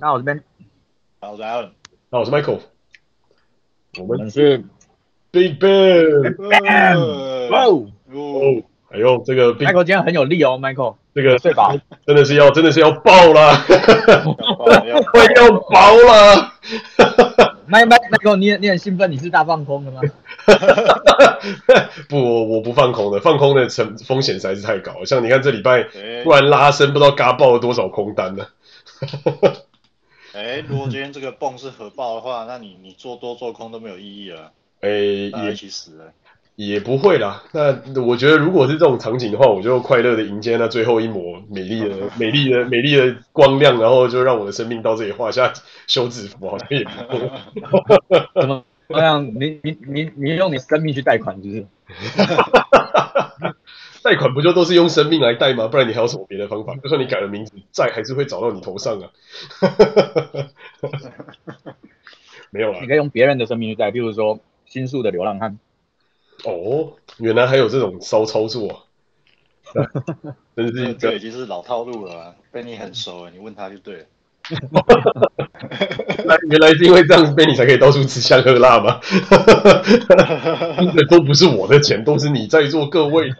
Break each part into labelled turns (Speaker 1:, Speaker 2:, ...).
Speaker 1: 那我这边，
Speaker 2: 好，我是 Alan，
Speaker 3: 那我是 Michael，
Speaker 1: 我们是
Speaker 3: Big Bang，
Speaker 1: 哇哦，
Speaker 3: 哦，哎呦，这个
Speaker 1: Michael 今天很有力哦，Michael，
Speaker 3: 这个
Speaker 1: 睡饱，
Speaker 3: 真的是要，真的是要爆了，快要爆了，
Speaker 1: Michael，你你很兴奋，你是大放空的吗？
Speaker 3: 不，我我不放空的，放空的成风险实在是太高。像你看这礼拜突然拉升，不知道嘎爆了多少空单呢？
Speaker 2: 哎，如果今天这个泵是核爆的话，那你你做多做空都没有意义了。
Speaker 3: 哎，
Speaker 2: 也一起死了，
Speaker 3: 也不会啦。那我觉得如果是这种场景的话，我就快乐的迎接那最后一抹美丽的、美丽的、美丽的光亮，然后就让我的生命到这里画下 休止符，好像也不错。
Speaker 1: 怎么这样？你你你你用你生命去贷款，就是？
Speaker 3: 贷款不就都是用生命来贷吗？不然你还有什么别的方法？就算你改了名字，债还是会找到你头上啊。没有啦，
Speaker 1: 你可以用别人的生命去贷，比如说新宿的流浪汉。
Speaker 3: 哦，原来还有这种骚操作、啊，真是
Speaker 2: 这已经是老套路了，被你很熟了，你问他就对了。
Speaker 3: 那原来是因为这样，被你才可以到处吃香喝辣吗？这都不是我的钱，都是你在座各位。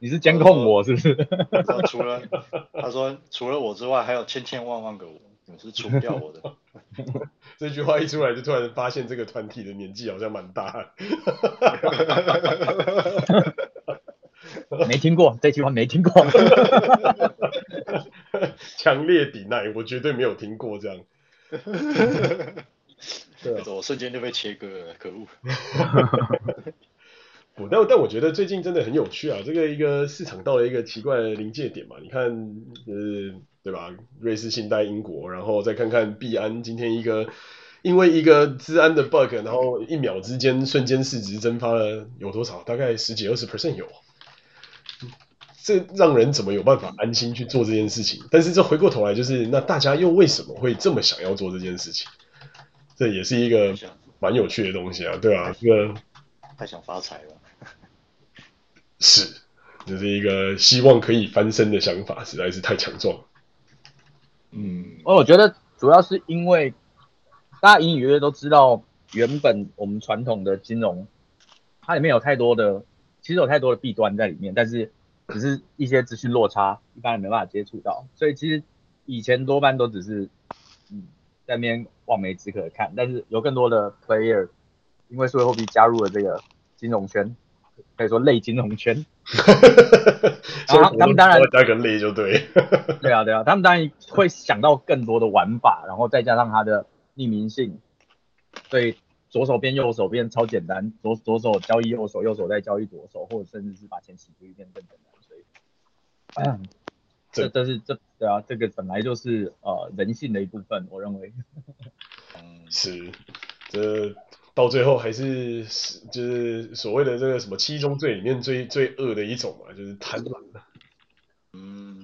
Speaker 1: 你是监控我是不是？
Speaker 2: 除了他说除了我之外，还有千千万万个我，你是除不掉我的。
Speaker 3: 这句话一出来，就突然发现这个团体的年纪好像蛮大。
Speaker 1: 没听过这句话，没听过。
Speaker 3: 强烈抵赖，我绝对没有听过这样。
Speaker 2: 对啊，我瞬间就被切割了，可恶。
Speaker 3: 不，但但我觉得最近真的很有趣啊，这个一个市场到了一个奇怪的临界点嘛。你看，呃，对吧？瑞士信贷、英国，然后再看看币安，今天一个因为一个资安的 bug，然后一秒之间瞬间市值蒸发了有多少？大概十几二十 percent 有。这让人怎么有办法安心去做这件事情？但是这回过头来就是，那大家又为什么会这么想要做这件事情？这也是一个蛮有趣的东西啊，对啊，这个
Speaker 2: 太想发财了，
Speaker 3: 是，这、就是一个希望可以翻身的想法，实在是太强壮。
Speaker 1: 嗯，我觉得主要是因为大家隐隐约约都知道，原本我们传统的金融，它里面有太多的，其实有太多的弊端在里面，但是。只是一些资讯落差，一般人没办法接触到，所以其实以前多半都只是嗯在那边望梅止渴看，但是有更多的 player 因为数位货币加入了这个金融圈，可以说类金融圈，然后他们当然
Speaker 3: 加个类就对，
Speaker 1: 对啊对啊，他们当然会想到更多的玩法，然后再加上它的匿名性，所以。左手边右手边超简单，左左手交易右手，右手再交易左手，或者甚至是把钱洗出去变更简单。所以，嗯，这这是这对啊，这个本来就是呃人性的一部分，我认为。
Speaker 3: 嗯，是，这到最后还是是就是所谓的这个什么七宗罪里面最最恶的一种嘛，就是贪婪。嗯，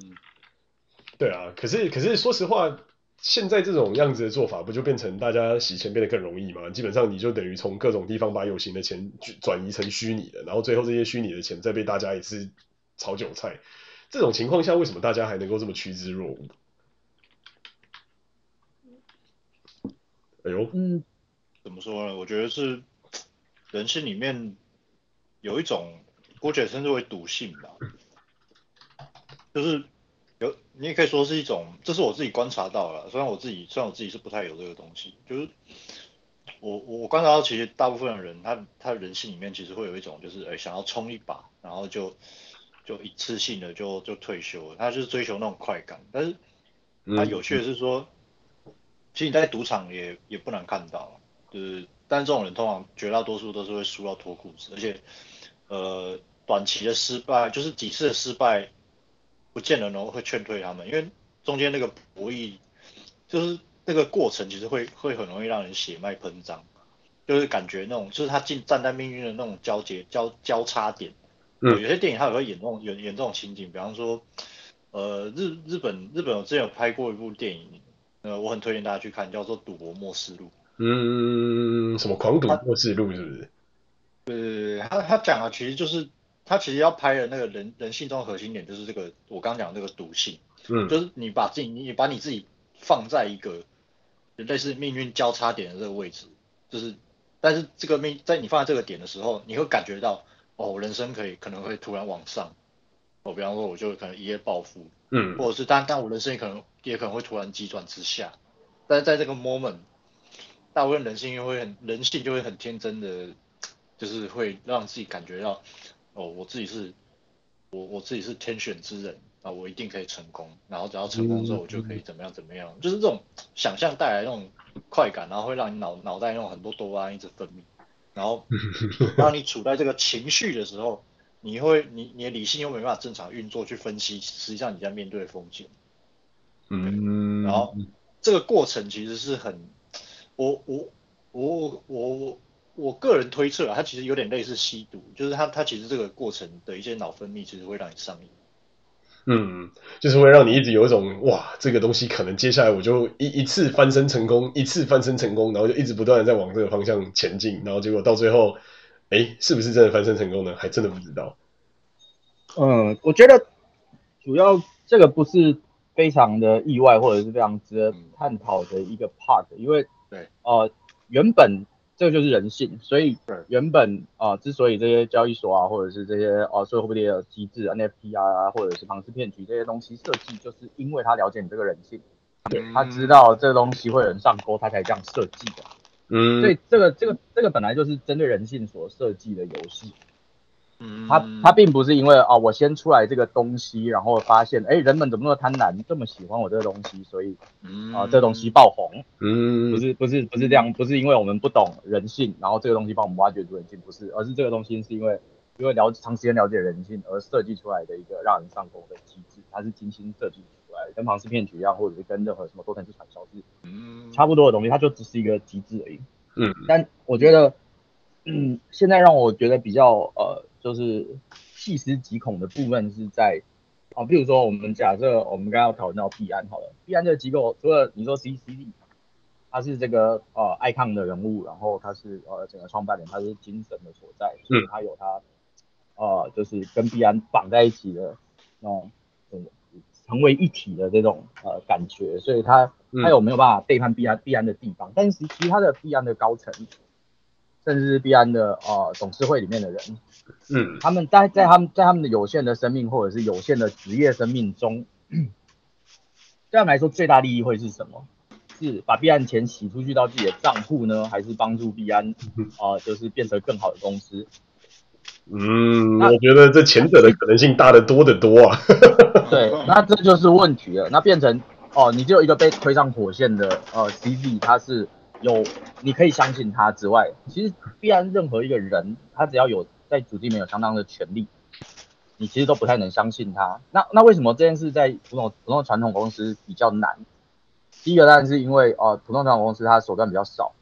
Speaker 3: 对啊，可是可是说实话。现在这种样子的做法，不就变成大家洗钱变得更容易吗？基本上你就等于从各种地方把有形的钱转移成虚拟的，然后最后这些虚拟的钱再被大家也是炒韭菜。这种情况下，为什么大家还能够这么趋之若鹜？哎呦，
Speaker 2: 嗯，怎么说呢？我觉得是人性里面有一种，姑且称之为赌性吧，就是。有，你也可以说是一种，这是我自己观察到了。虽然我自己，虽然我自己是不太有这个东西，就是我我我观察到，其实大部分的人，他他人性里面其实会有一种，就是诶想要冲一把，然后就就一次性的就就退休了，他就是追求那种快感。但是他有趣的是说，嗯、其实你在赌场也也不难看到，就是但是这种人通常绝大多数都是会输到脱裤子，而且呃短期的失败，就是几次的失败。不见得能会劝退他们，因为中间那个博弈，就是那个过程，其实会会很容易让人血脉喷张，就是感觉那种，就是他进站在命运的那种交接交交叉点。嗯，有些电影它也会演这种演演这种情景，比方说，呃，日日本日本我之前有拍过一部电影，呃，我很推荐大家去看，叫做《赌博默示录》。
Speaker 3: 嗯，什么狂赌默示录是不是？
Speaker 2: 对，他他讲的其实就是。他其实要拍的那个人人性中的核心点就是这个，我刚刚讲的这个赌性，嗯，就是你把自己，你把你自己放在一个类似命运交叉点的这个位置，就是，但是这个命在你放在这个点的时候，你会感觉到，哦，人生可以可能会突然往上，哦，比方说我就可能一夜暴富，
Speaker 3: 嗯，
Speaker 2: 或者是但但我人生也可能也可能会突然急转直下，但是在这个 moment，大部分人性又会很人性就会很天真的，就是会让自己感觉到，哦，我自己是，我我自己是天选之人。啊，我一定可以成功，然后只要成功之后，我就可以怎么样怎么样，嗯、就是这种想象带来那种快感，然后会让你脑脑袋那种很多多巴胺一直分泌，然后 当你处在这个情绪的时候，你会你你的理性又没办法正常运作去分析，实际上你在面对的风险，嗯，然后这个过程其实是很，我我我我我个人推测啊，它其实有点类似吸毒，就是它它其实这个过程的一些脑分泌，其实会让你上瘾。
Speaker 3: 嗯，就是会让你一直有一种哇，这个东西可能接下来我就一一次翻身成功，一次翻身成功，然后就一直不断的在往这个方向前进，然后结果到最后，哎，是不是真的翻身成功呢？还真的不知道。
Speaker 1: 嗯，我觉得主要这个不是非常的意外，或者是非常值得探讨的一个 part，因为
Speaker 2: 对，
Speaker 1: 呃，原本。这个就是人性，所以原本啊、呃，之所以这些交易所啊，或者是这些啊，所有货币的机制 NFT 啊，或者是庞氏骗局这些东西设计，就是因为他了解你这个人性，对，他知道这个东西会有人上钩，他才这样设计的。嗯，所以这个这个这个本来就是针对人性所设计的游戏。嗯，他他并不是因为啊，我先出来这个东西，然后发现，哎，人们怎么那么贪婪，这么喜欢我这个东西，所以啊，这东西爆红。嗯，不是不是不是这样，不是因为我们不懂人性，然后这个东西帮我们挖掘出人性，不是，而是这个东西是因为因为了长时间了解人性而设计出来的一个让人上钩的机制，它是精心设计出来的，跟庞氏骗局一样，或者是跟任何什么多层次传销是嗯差不多的东西，它就只是一个机制而已。嗯，但我觉得，嗯，现在让我觉得比较呃。就是细思极恐的部分是在，啊，比如说我们假设我们刚刚要讨论到币安好了，币安这个机构除了你说 CCD，他是这个呃 icon 的人物，然后他是呃整个创办人，他是精神的所在，所以他有他呃就是跟币安绑在一起的那种呃成为一体的这种呃感觉，所以他他有没有办法背叛币安币安的地方？但是其他的币安的高层。甚至是币安的呃董事会里面的人，嗯，他们在在他们在他们的有限的生命或者是有限的职业生命中，对他们来说最大利益会是什么？是把币安钱洗出去到自己的账户呢，还是帮助币安啊、呃、就是变成更好的公司？
Speaker 3: 嗯，我觉得这前者的可能性大得多得多啊。
Speaker 1: 对，那这就是问题了。那变成哦，你就有一个被推上火线的呃 c d 他是。有，你可以相信他之外，其实必然任何一个人，他只要有在主机里面有相当的权力，你其实都不太能相信他。那那为什么这件事在普通普通传统公司比较难？第一个当然是因为呃，普通传统公司它手段比较少，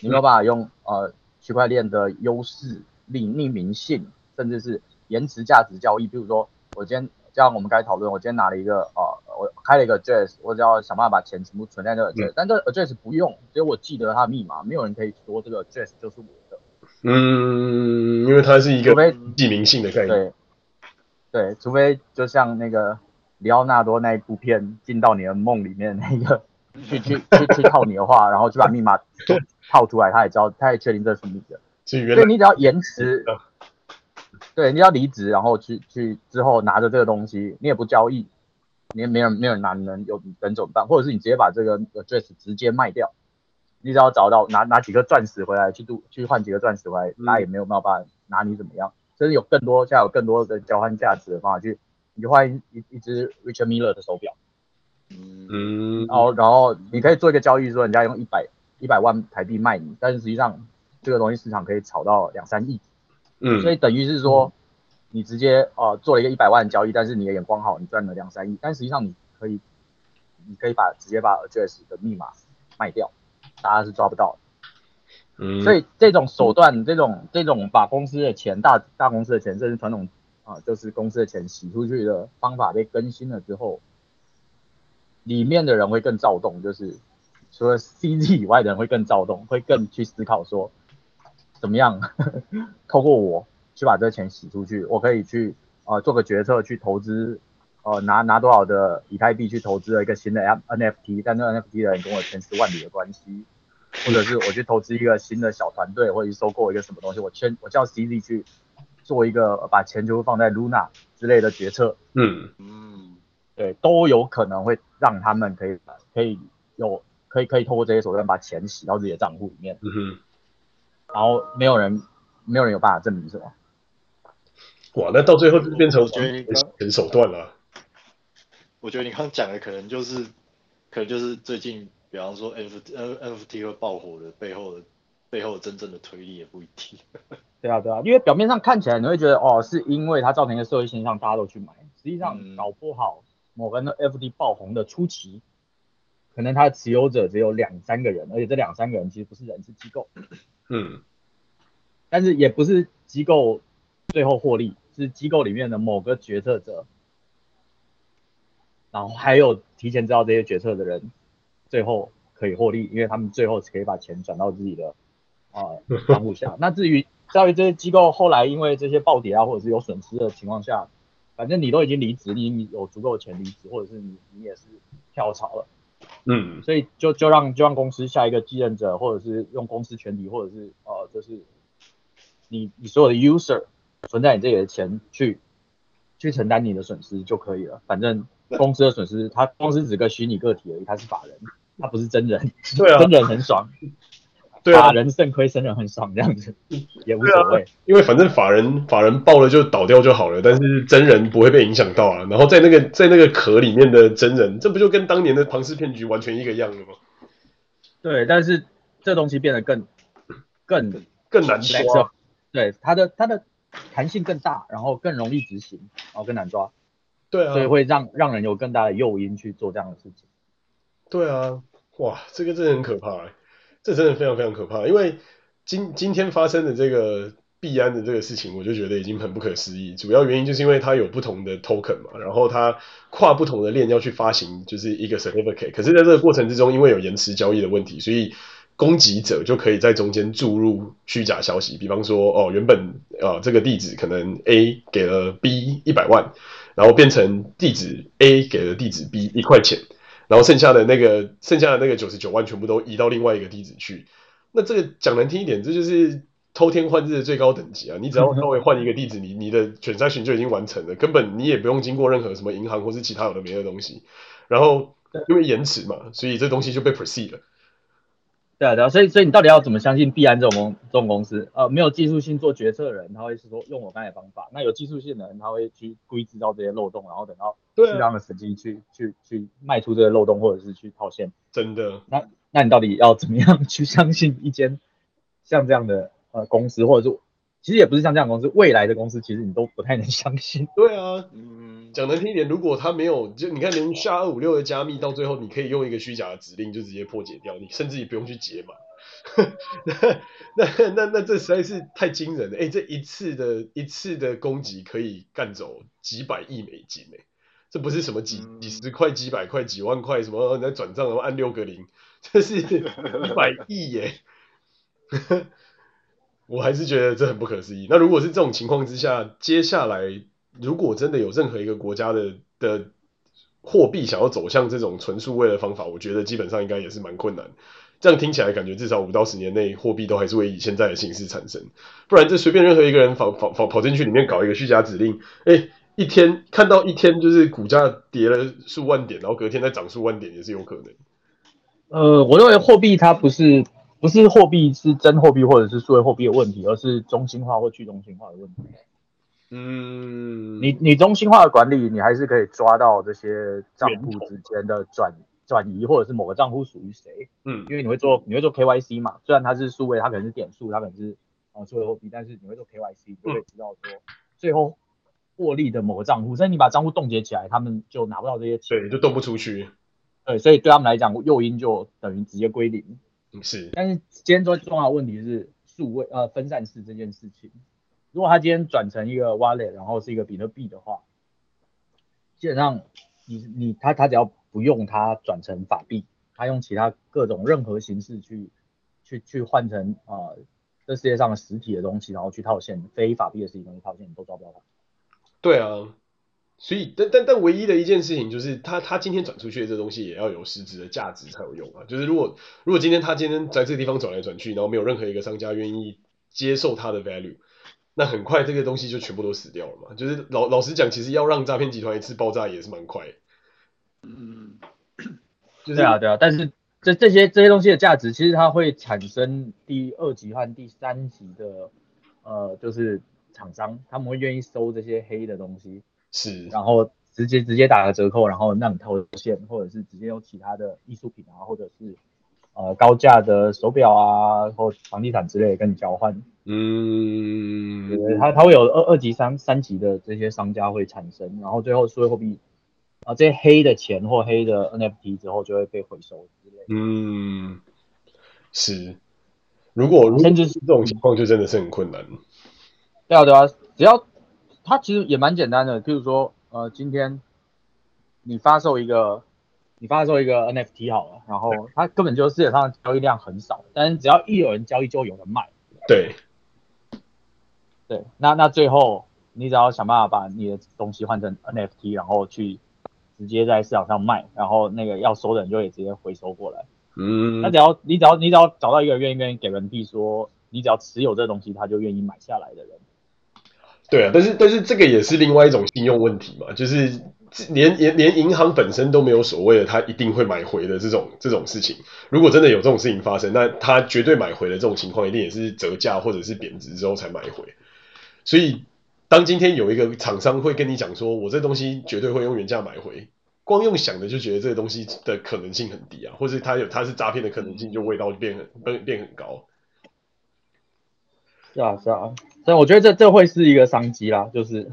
Speaker 1: 你没有办法用呃区块链的优势、匿匿名性，甚至是延迟价值交易。比如说，我今天像我们刚才讨论，我今天拿了一个呃。我开了一个 address，我只要想办法把钱全部存在这个 address，、嗯、但这个 address 不用，只有我记得它的密码，没有人可以说这个 address 就是我的。
Speaker 3: 嗯，因为它是一个记名性的概念。
Speaker 1: 对，对，除非就像那个里奥纳多那一部片进到你的梦里面那个，去去去去套你的话，然后去把密码套出来，他也知道，他也确定这是你的。所以你只要延迟，对，你要离职，然后去去之后拿着这个东西，你也不交易。你没有没有人拿，能有人怎么办？或者是你直接把这个 address 直接卖掉，你只要找到拿拿几个钻石回来去度去换几个钻石回来，大家也没有办法拿你怎么样。甚至有更多现在有更多的交换价值的方法去，你就换一一,一只 Richard Miller 的手表，嗯，然后然后你可以做一个交易，说人家用一百一百万台币卖你，但是实际上这个东西市场可以炒到两三亿，嗯，所以等于是说。你直接呃做了一个一百万的交易，但是你的眼光好，你赚了两三亿，但实际上你可以，你可以把直接把 address 的密码卖掉，大家是抓不到的。嗯，所以这种手段，这种这种把公司的钱大大公司的钱，甚至传统啊、呃，就是公司的钱洗出去的方法被更新了之后，里面的人会更躁动，就是除了 CZ 以外的人会更躁动，会更去思考说怎么样呵 呵透过我。去把这个钱洗出去，我可以去呃做个决策去投资呃拿拿多少的以太币去投资了一个新的 NFT，但那 NFT 的人跟我千丝万缕的关系，或者是我去投资一个新的小团队，或者是收购一个什么东西，我签我叫 CZ 去做一个把钱全部放在 Luna 之类的决策，
Speaker 3: 嗯。
Speaker 2: 嗯，
Speaker 1: 对，都有可能会让他们可以可以有可以可以透过这些手段把钱洗到自己的账户里面，
Speaker 3: 嗯哼，
Speaker 1: 然后没有人没有人有办法证明什么。
Speaker 3: 哇，那到最后就变成很手段了。
Speaker 2: 我觉得你刚讲的可能就是，可能就是最近，比方说 NFT NFT 会爆火的背后的背后真正的推力也不一定。
Speaker 1: 对啊对啊，因为表面上看起来你会觉得哦，是因为它造成一个社会现象，大家都去买。实际上搞不好某个 NFT 爆红的初期，可能它的持有者只有两三个人，而且这两三个人其实不是人，是机构。
Speaker 3: 嗯，
Speaker 1: 但是也不是机构最后获利。是机构里面的某个决策者，然后还有提前知道这些决策的人，最后可以获利，因为他们最后可以把钱转到自己的啊账户下。那至于至于这些机构后来因为这些暴跌啊，或者是有损失的情况下，反正你都已经离职，你有足够的钱离职，或者是你你也是跳槽了，
Speaker 3: 嗯，
Speaker 1: 所以就就让就让公司下一个继任者，或者是用公司全体，或者是呃就是你你所有的 user。存在你这里的钱去去承担你的损失就可以了，反正公司的损失，他公司只个虚拟个体而已，他是法人，他不是真人。
Speaker 3: 对啊，
Speaker 1: 真人很爽。
Speaker 3: 对啊，
Speaker 1: 法人肾亏，真人很爽，这样子也无所谓，啊。
Speaker 3: 因为反正法人法人爆了就倒掉就好了，但是真人不会被影响到啊。然后在那个在那个壳里面的真人，这不就跟当年的庞氏骗局完全一个样了吗？
Speaker 1: 对，但是这东西变得更更
Speaker 3: 更难抓。
Speaker 1: 对，他的他的。弹性更大，然后更容易执行，然后更难抓。
Speaker 3: 对啊，
Speaker 1: 所以会让让人有更大的诱因去做这样的事情。
Speaker 3: 对啊，哇，这个真的很可怕，这真的非常非常可怕。因为今今天发生的这个币安的这个事情，我就觉得已经很不可思议。主要原因就是因为它有不同的 token 嘛，然后它跨不同的链要去发行，就是一个 certificate。可是在这个过程之中，因为有延迟交易的问题，所以攻击者就可以在中间注入虚假消息，比方说，哦，原本啊、呃、这个地址可能 A 给了 B 一百万，然后变成地址 A 给了地址 B 一块钱，然后剩下的那个剩下的那个九十九万全部都移到另外一个地址去。那这个讲难听一点，这就是偷天换日的最高等级啊！你只要稍微换一个地址，你你的 transaction 就已经完成了，根本你也不用经过任何什么银行或是其他有的没的东西。然后因为延迟嘛，所以这东西就被 proceed 了。
Speaker 1: 对啊，对啊，所以所以你到底要怎么相信币安这种公这种公司？呃，没有技术性做决策的人，他会是说用我刚才的方法；那有技术性的人，他会去故意制造这些漏洞，然后等到适当的时机去、啊、去去卖出这个漏洞，或者是去套现。
Speaker 3: 真的？
Speaker 1: 那那你到底要怎么样 去相信一间像这样的呃公司，或者是其实也不是像这样的公司，未来的公司其实你都不太能相信。
Speaker 3: 对啊，嗯，讲难听一点，如果他没有，就你看连 SHA-256 的加密，到最后你可以用一个虚假的指令就直接破解掉，你甚至也不用去解码。那那那那这实在是太惊人了！哎，这一次的一次的攻击可以干走几百亿美金哎，这不是什么几几十块、几百块、几万块什么，你在转账然后按六个零，这是一百亿耶！我还是觉得这很不可思议。那如果是这种情况之下，接下来如果真的有任何一个国家的的货币想要走向这种纯数位的方法，我觉得基本上应该也是蛮困难。这样听起来感觉至少五到十年内货币都还是会以现在的形式产生，不然这随便任何一个人跑跑跑跑进去里面搞一个虚假指令，哎，一天看到一天就是股价跌了数万点，然后隔天再涨数万点也是有可能。
Speaker 1: 呃，我认为货币它不是不是货币是真货币或者是数位货币的问题，而是中心化或去中心化的问题。
Speaker 3: 嗯，
Speaker 1: 你你中心化的管理，你还是可以抓到这些账户之间的转。转移或者是某个账户属于谁？
Speaker 3: 嗯，
Speaker 1: 因为你会做你会做 KYC 嘛，虽然它是数位，它可能是点数，它可能是啊数位货币，但是你会做 KYC，你就会知道说最后获利的某个账户，所以你把账户冻结起来，他们就拿不到这些钱，
Speaker 3: 对，就动不出去。
Speaker 1: 对，所以对他们来讲，诱因就等于直接归零。
Speaker 3: 是，
Speaker 1: 但是今天最重要的问题是数位呃分散式这件事情，如果他今天转成一个 wallet，然后是一个比特币的话，基本上你你他他只要。不用它转成法币，他用其他各种任何形式去去去换成啊、呃，这世界上的实体的东西，然后去套现非法币的实体东西套现，你都抓不到它。
Speaker 3: 对啊，所以，但但但唯一的一件事情就是他，他今天转出去的这东西也要有实质的价值才有用啊。就是如果如果今天他今天在这个地方转来转去，然后没有任何一个商家愿意接受他的 value，那很快这个东西就全部都死掉了嘛。就是老老实讲，其实要让诈骗集团一次爆炸也是蛮快。
Speaker 2: 嗯，
Speaker 1: 就是对啊对啊，但是这这些这些东西的价值，其实它会产生第二级和第三级的，呃，就是厂商他们会愿意收这些黑的东西。
Speaker 3: 是，
Speaker 1: 然后直接直接打个折扣，然后让你套现，或者是直接用其他的艺术品啊，或者是呃高价的手表啊，或房地产之类的跟你交换。
Speaker 3: 嗯，
Speaker 1: 对，它它会有二二级、三三级的这些商家会产生，然后最后数位货币啊这些黑的钱或黑的 NFT 之后就会被回收之类的。
Speaker 3: 嗯，是。如果如果是这种情况，就真的是很困难。
Speaker 1: 对啊对啊，只要。它其实也蛮简单的，譬如说，呃，今天你发售一个，你发售一个 NFT 好了，然后它根本就世界上交易量很少，但是只要一有人交易，就有人卖。
Speaker 3: 对，
Speaker 1: 对，那那最后你只要想办法把你的东西换成 NFT，然后去直接在市场上卖，然后那个要收的人就会直接回收过来。
Speaker 3: 嗯，
Speaker 1: 那只要你只要你只要找到一个愿意愿意给人币说，你只要持有这东西，他就愿意买下来的人。
Speaker 3: 对啊，但是但是这个也是另外一种信用问题嘛，就是连连连银行本身都没有所谓的他一定会买回的这种这种事情。如果真的有这种事情发生，那他绝对买回的这种情况，一定也是折价或者是贬值之后才买回。所以当今天有一个厂商会跟你讲说，我这东西绝对会用原价买回，光用想的就觉得这个东西的可能性很低啊，或者他有他是诈骗的可能性就味道就变很变变很高。
Speaker 1: 是啊是啊，所以我觉得这这会是一个商机啦，就是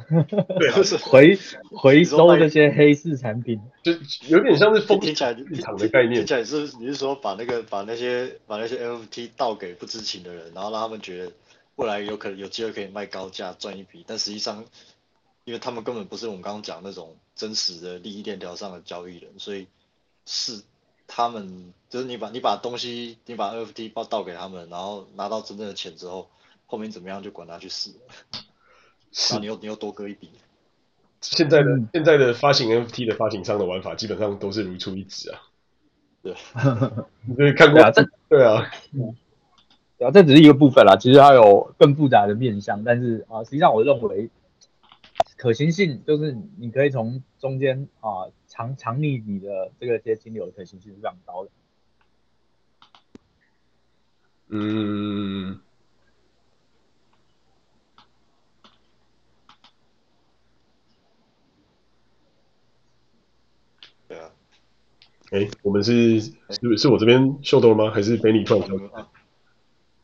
Speaker 2: 对，就是
Speaker 1: 回回收这些黑市产品，
Speaker 3: 就有点像是封
Speaker 2: 听起来
Speaker 3: 市场的概念。
Speaker 2: 听起来是你是说把那个把那些把那些 NFT 倒给不知情的人，然后让他们觉得未来有可能有机会可以卖高价赚一笔，但实际上因为他们根本不是我们刚刚讲那种真实的利益链条上的交易人，所以是他们就是你把你把东西你把 NFT 报倒给他们，然后拿到真正的钱之后。后面怎么样就管他去死，是，你又你又多割一笔。
Speaker 3: 现在的、嗯、现在的发行 NFT 的发行商的玩法基本上都是如出一辙啊。
Speaker 2: 对，
Speaker 3: 你看过啊，这对啊，
Speaker 1: 啊，这只是一个部分啦，其实它有更复杂的面向，但是啊，实际上我认为可行性就是你可以从中间啊藏藏匿你的这个这些金流的可行性是非常高的。
Speaker 3: 嗯。哎，我们是是是我这边秀逗了吗？还是被你突然跳？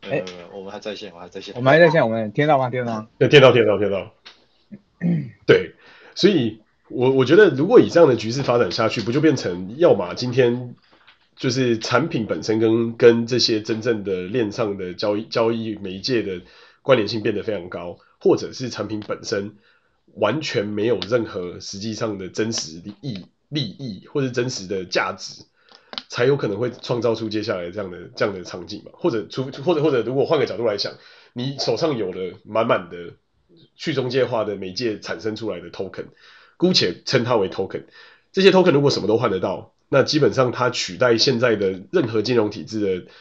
Speaker 2: 哎，我们还在线，我还在线。
Speaker 1: 我们还在线，我们听到吗？听到吗？
Speaker 3: 对，听到，听到，听到。对，所以我我觉得，如果以这样的局势发展下去，不就变成要么今天就是产品本身跟跟这些真正的链上的交易交易媒介的关联性变得非常高，或者是产品本身完全没有任何实际上的真实利益。利益或者真实的价值，才有可能会创造出接下来这样的这样的场景嘛？或者出或者或者如果换个角度来想，你手上有了满满的去中介化的媒介产生出来的 token，姑且称它为 token，这些 token 如果什么都换得到，那基本上它取代现在的任何金融体制的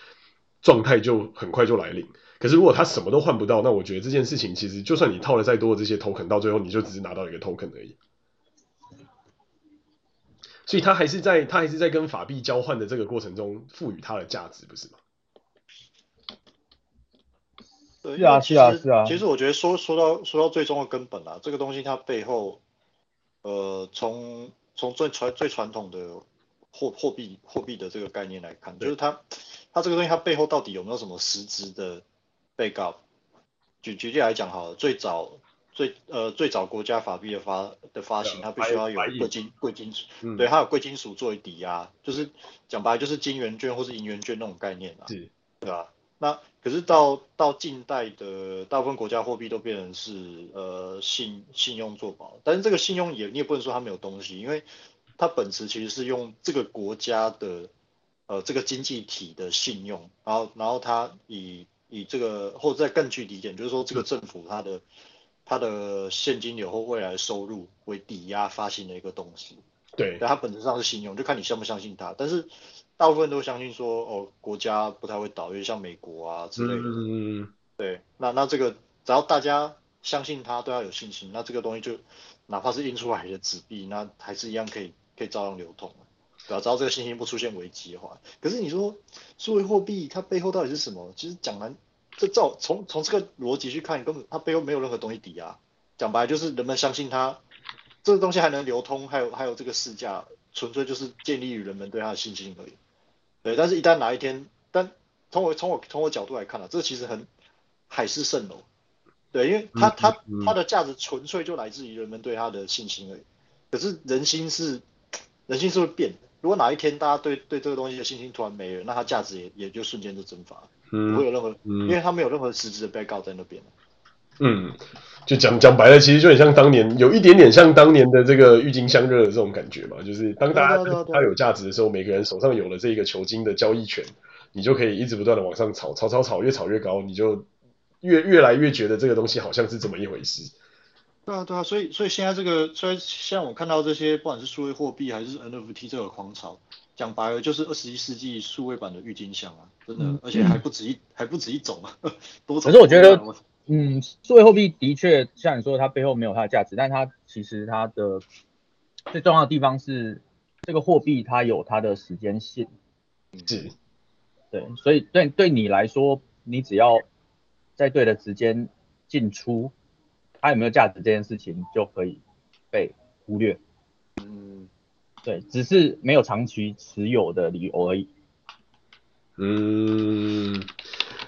Speaker 3: 状态就很快就来临。可是如果它什么都换不到，那我觉得这件事情其实就算你套了再多的这些 token，到最后你就只是拿到一个 token 而已。所以他还是在他还是在跟法币交换的这个过程中赋予它的价值，不是吗？
Speaker 2: 对，
Speaker 1: 是啊，是啊，是啊。
Speaker 2: 其实我觉得说说到说到最终的根本啊，这个东西它背后，呃，从从最传最传统的货货币货币的这个概念来看，就是它它这个东西它背后到底有没有什么实质的 backup？举举例来讲好了，最早。最呃最早国家法币的发的发行，它必须要有贵金贵金属，嗯、对，它有贵金属作为抵押，就是讲白就是金圆券或是银圆券那种概念啊，是，对吧？那可是到到近代的大部分国家货币都变成是呃信信用做保，但是这个信用也你也不能说它没有东西，因为它本质其实是用这个国家的呃这个经济体的信用，然后然后它以以这个或者再更具体一点，就是说这个政府它的。它的现金流或未来的收入为抵押发行的一个东西。
Speaker 3: 对，
Speaker 2: 但它本质上是信用，就看你相不相信它。但是大部分都相信说，哦，国家不太会倒，因为像美国啊之类的。
Speaker 3: 嗯，
Speaker 2: 对，那那这个只要大家相信它，对它有信心，那这个东西就哪怕是印出来的纸币，那还是一样可以可以照样流通。对啊，只要这个信心不出现危机的话。可是你说数位货币它背后到底是什么？其实讲完。这照从从这个逻辑去看，根本它背后没有任何东西抵押。讲白就是人们相信它，这个东西还能流通，还有还有这个市价，纯粹就是建立于人们对它的信心而已。对，但是一旦哪一天，但从我从我从我角度来看啊，这其实很海市蜃楼。对，因为它它它的价值纯粹就来自于人们对它的信心而已。可是人心是人心是会变的。如果哪一天大家对对这个东西的信心突然没了，那它价值也也就瞬间就蒸发了。嗯，不会有任何，嗯，因为他没有任何实质的 backup 在那边。
Speaker 3: 嗯，就讲讲白了，其实就很像当年，有一点点像当年的这个郁金香热的这种感觉嘛，就是当大家它有价值的时候，每个人手上有了这个球金的交易权，你就可以一直不断的往上炒，炒炒炒，越炒越高，你就越越来越觉得这个东西好像是这么一回事。
Speaker 2: 对啊，对啊，所以所以现在这个，虽然像我看到这些，不管是数位货币还是 NFT 这个狂潮。讲白了就是二十一世纪数位版的郁金香啊，真的，嗯、而且还不止一，还不止一种啊，多种。
Speaker 1: 可是我觉得，嗯，数位货币的确像你说，它背后没有它的价值，但它其实它的最重要的地方是，这个货币它有它的时间性。
Speaker 3: 是。
Speaker 1: 对，所以对对你来说，你只要在对的时间进出，它有没有价值这件事情就可以被忽略。嗯对，只是没有长期持有的理由而已。
Speaker 3: 嗯，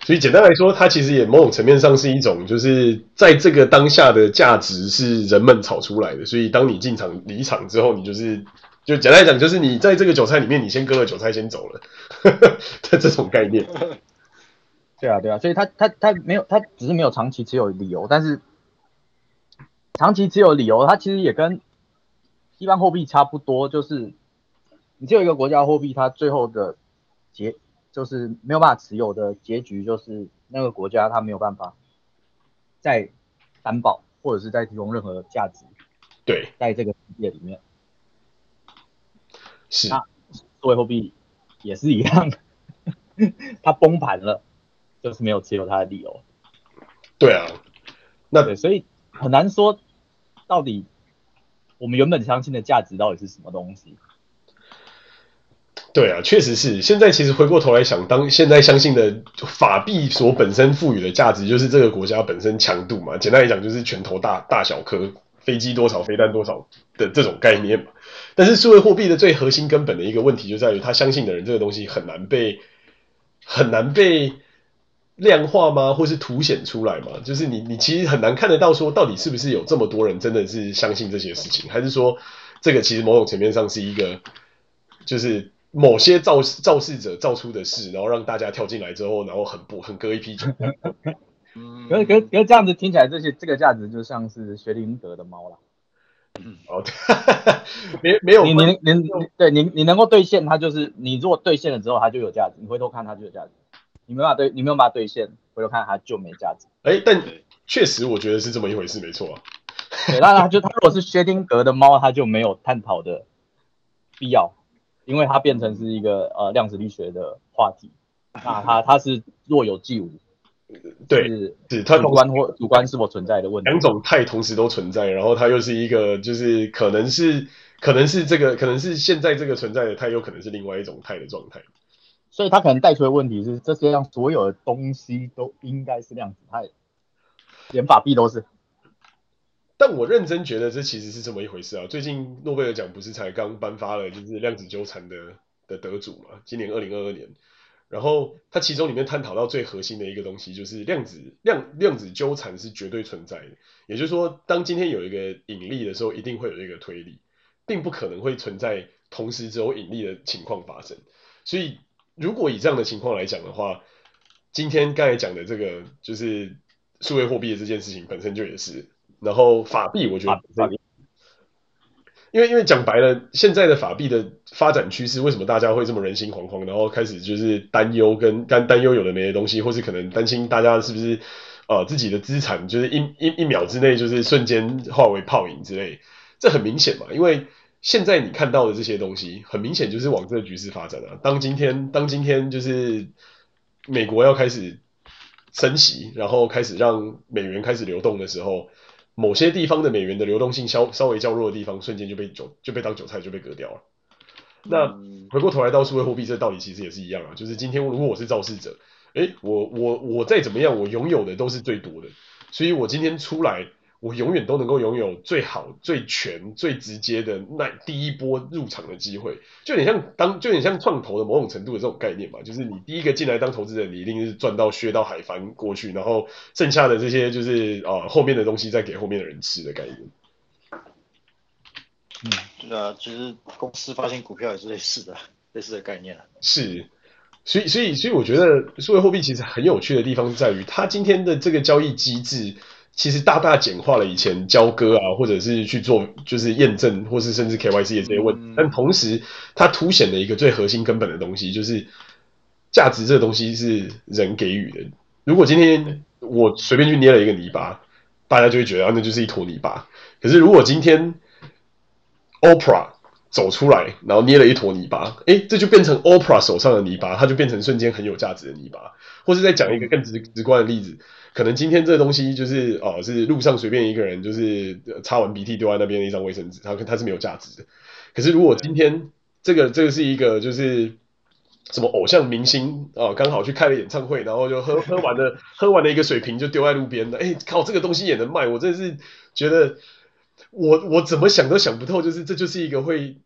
Speaker 3: 所以简单来说，它其实也某种层面上是一种，就是在这个当下的价值是人们炒出来的。所以当你进场离场之后，你就是就简单来讲，就是你在这个韭菜里面，你先割了韭菜先走了 的这种概念。
Speaker 1: 对啊，对啊，所以他他他没有，他只是没有长期持有理由，但是长期持有的理由，它其实也跟。一般货币差不多，就是你只有一个国家货币，它最后的结就是没有办法持有的结局，就是那个国家它没有办法再担保或者是再提供任何价值。
Speaker 3: 对，
Speaker 1: 在这个世界里面，
Speaker 3: 是。
Speaker 1: 那数位货币也是一样，它崩盘了，就是没有持有它的理由。
Speaker 3: 对啊，那
Speaker 1: 对，所以很难说到底。我们原本相信的价值到底是什么东西？
Speaker 3: 对啊，确实是。现在其实回过头来想，当现在相信的法币所本身赋予的价值，就是这个国家本身强度嘛。简单来讲，就是拳头大大小颗，飞机多少，飞弹多少的这种概念嘛。但是数位货币的最核心根本的一个问题，就在于他相信的人，这个东西很难被很难被。量化吗？或是凸显出来吗？就是你，你其实很难看得到，说到底是不是有这么多人真的是相信这些事情，还是说这个其实某种层面上是一个，就是某些造造势者造出的事，然后让大家跳进来之后，然后很不很割一批酒。
Speaker 1: 嗯，可是可是可是这样子听起来，这些这个价值就像是薛丁格的猫了。
Speaker 3: 嗯，哦，没没有
Speaker 1: 你你你对你你能够兑现它，就是你如果兑现了之后，它就有价值，你回头看它就有价值。你没办法兑，你没有办法兑现，回头看它就没价值。
Speaker 3: 哎、欸，但确实我觉得是这么一回事，没错啊。
Speaker 1: 对，那它就它如果是薛丁格的猫，它就没有探讨的必要，因为它变成是一个呃量子力学的话题。那它它是若有即无，
Speaker 3: 对，
Speaker 1: 是是它主观或主观是否存在的问题。
Speaker 3: 两种态同时都存在，然后它又是一个就是可能是可能是这个可能是现在这个存在的态，又可能是另外一种态的状态。
Speaker 1: 所以它可能带出的问题是，这世界上所有的东西都应该是量子态，连法币都是。
Speaker 3: 但我认真觉得这其实是这么一回事啊！最近诺贝尔奖不是才刚颁发了，就是量子纠缠的的得主嘛？今年二零二二年，然后它其中里面探讨到最核心的一个东西，就是量子量量子纠缠是绝对存在的。也就是说，当今天有一个引力的时候，一定会有一个推力，并不可能会存在同时只有引力的情况发生。所以。如果以这样的情况来讲的话，今天刚才讲的这个就是数位货币的这件事情本身就也是，然后法币我觉得，因为因为讲白了，现在的法币的发展趋势，为什么大家会这么人心惶惶，然后开始就是担忧跟担担忧有的没的东西，或是可能担心大家是不是呃自己的资产就是一一一秒之内就是瞬间化为泡影之类，这很明显嘛，因为现在你看到的这些东西，很明显就是往这个局势发展的。当今天当今天就是美国要开始升息，然后开始让美元开始流动的时候，某些地方的美元的流动性稍稍微较弱的地方，瞬间就被韭就被当韭菜就被割掉了。那回过头来到数位货币，这道理其实也是一样啊。就是今天如果我是肇事者，诶，我我我再怎么样，我拥有的都是最多的，所以我今天出来，我永远都能够拥有最好、最全、最直接的那第一波入场的机会。就有点像当，就有点像创投的某种程度的这种概念嘛。就是你第一个进来当投资人，你一定是赚到削到海翻过去，然后剩下的这些就是啊、呃、后面的东西再给后面的人吃的概念。
Speaker 2: 嗯，对啊，其实公司发行股票也是类似的，类似的概念啊。
Speaker 3: 是，所以所以所以我觉得数位货币其实很有趣的地方在于，它今天的这个交易机制，其实大大简化了以前交割啊，或者是去做就是验证，或是甚至 KYC 的这些问题。嗯、但同时，它凸显了一个最核心根本的东西，就是价值这个东西是人给予的。如果今天我随便去捏了一个泥巴，大家就会觉得啊，那就是一坨泥巴。可是如果今天 Oprah 走出来，然后捏了一坨泥巴，诶，这就变成 Oprah 手上的泥巴，它就变成瞬间很有价值的泥巴。或是再讲一个更直直观的例子，可能今天这个东西就是哦，是路上随便一个人就是擦完鼻涕丢在那边的一张卫生纸，它它是没有价值的。可是如果今天这个这个是一个就是什么偶像明星啊，刚好去开了演唱会，然后就喝 喝完了喝完了一个水瓶就丢在路边的，诶，靠，这个东西也能卖，我真的是觉得。我我怎么想都想不透，就是这就是一个会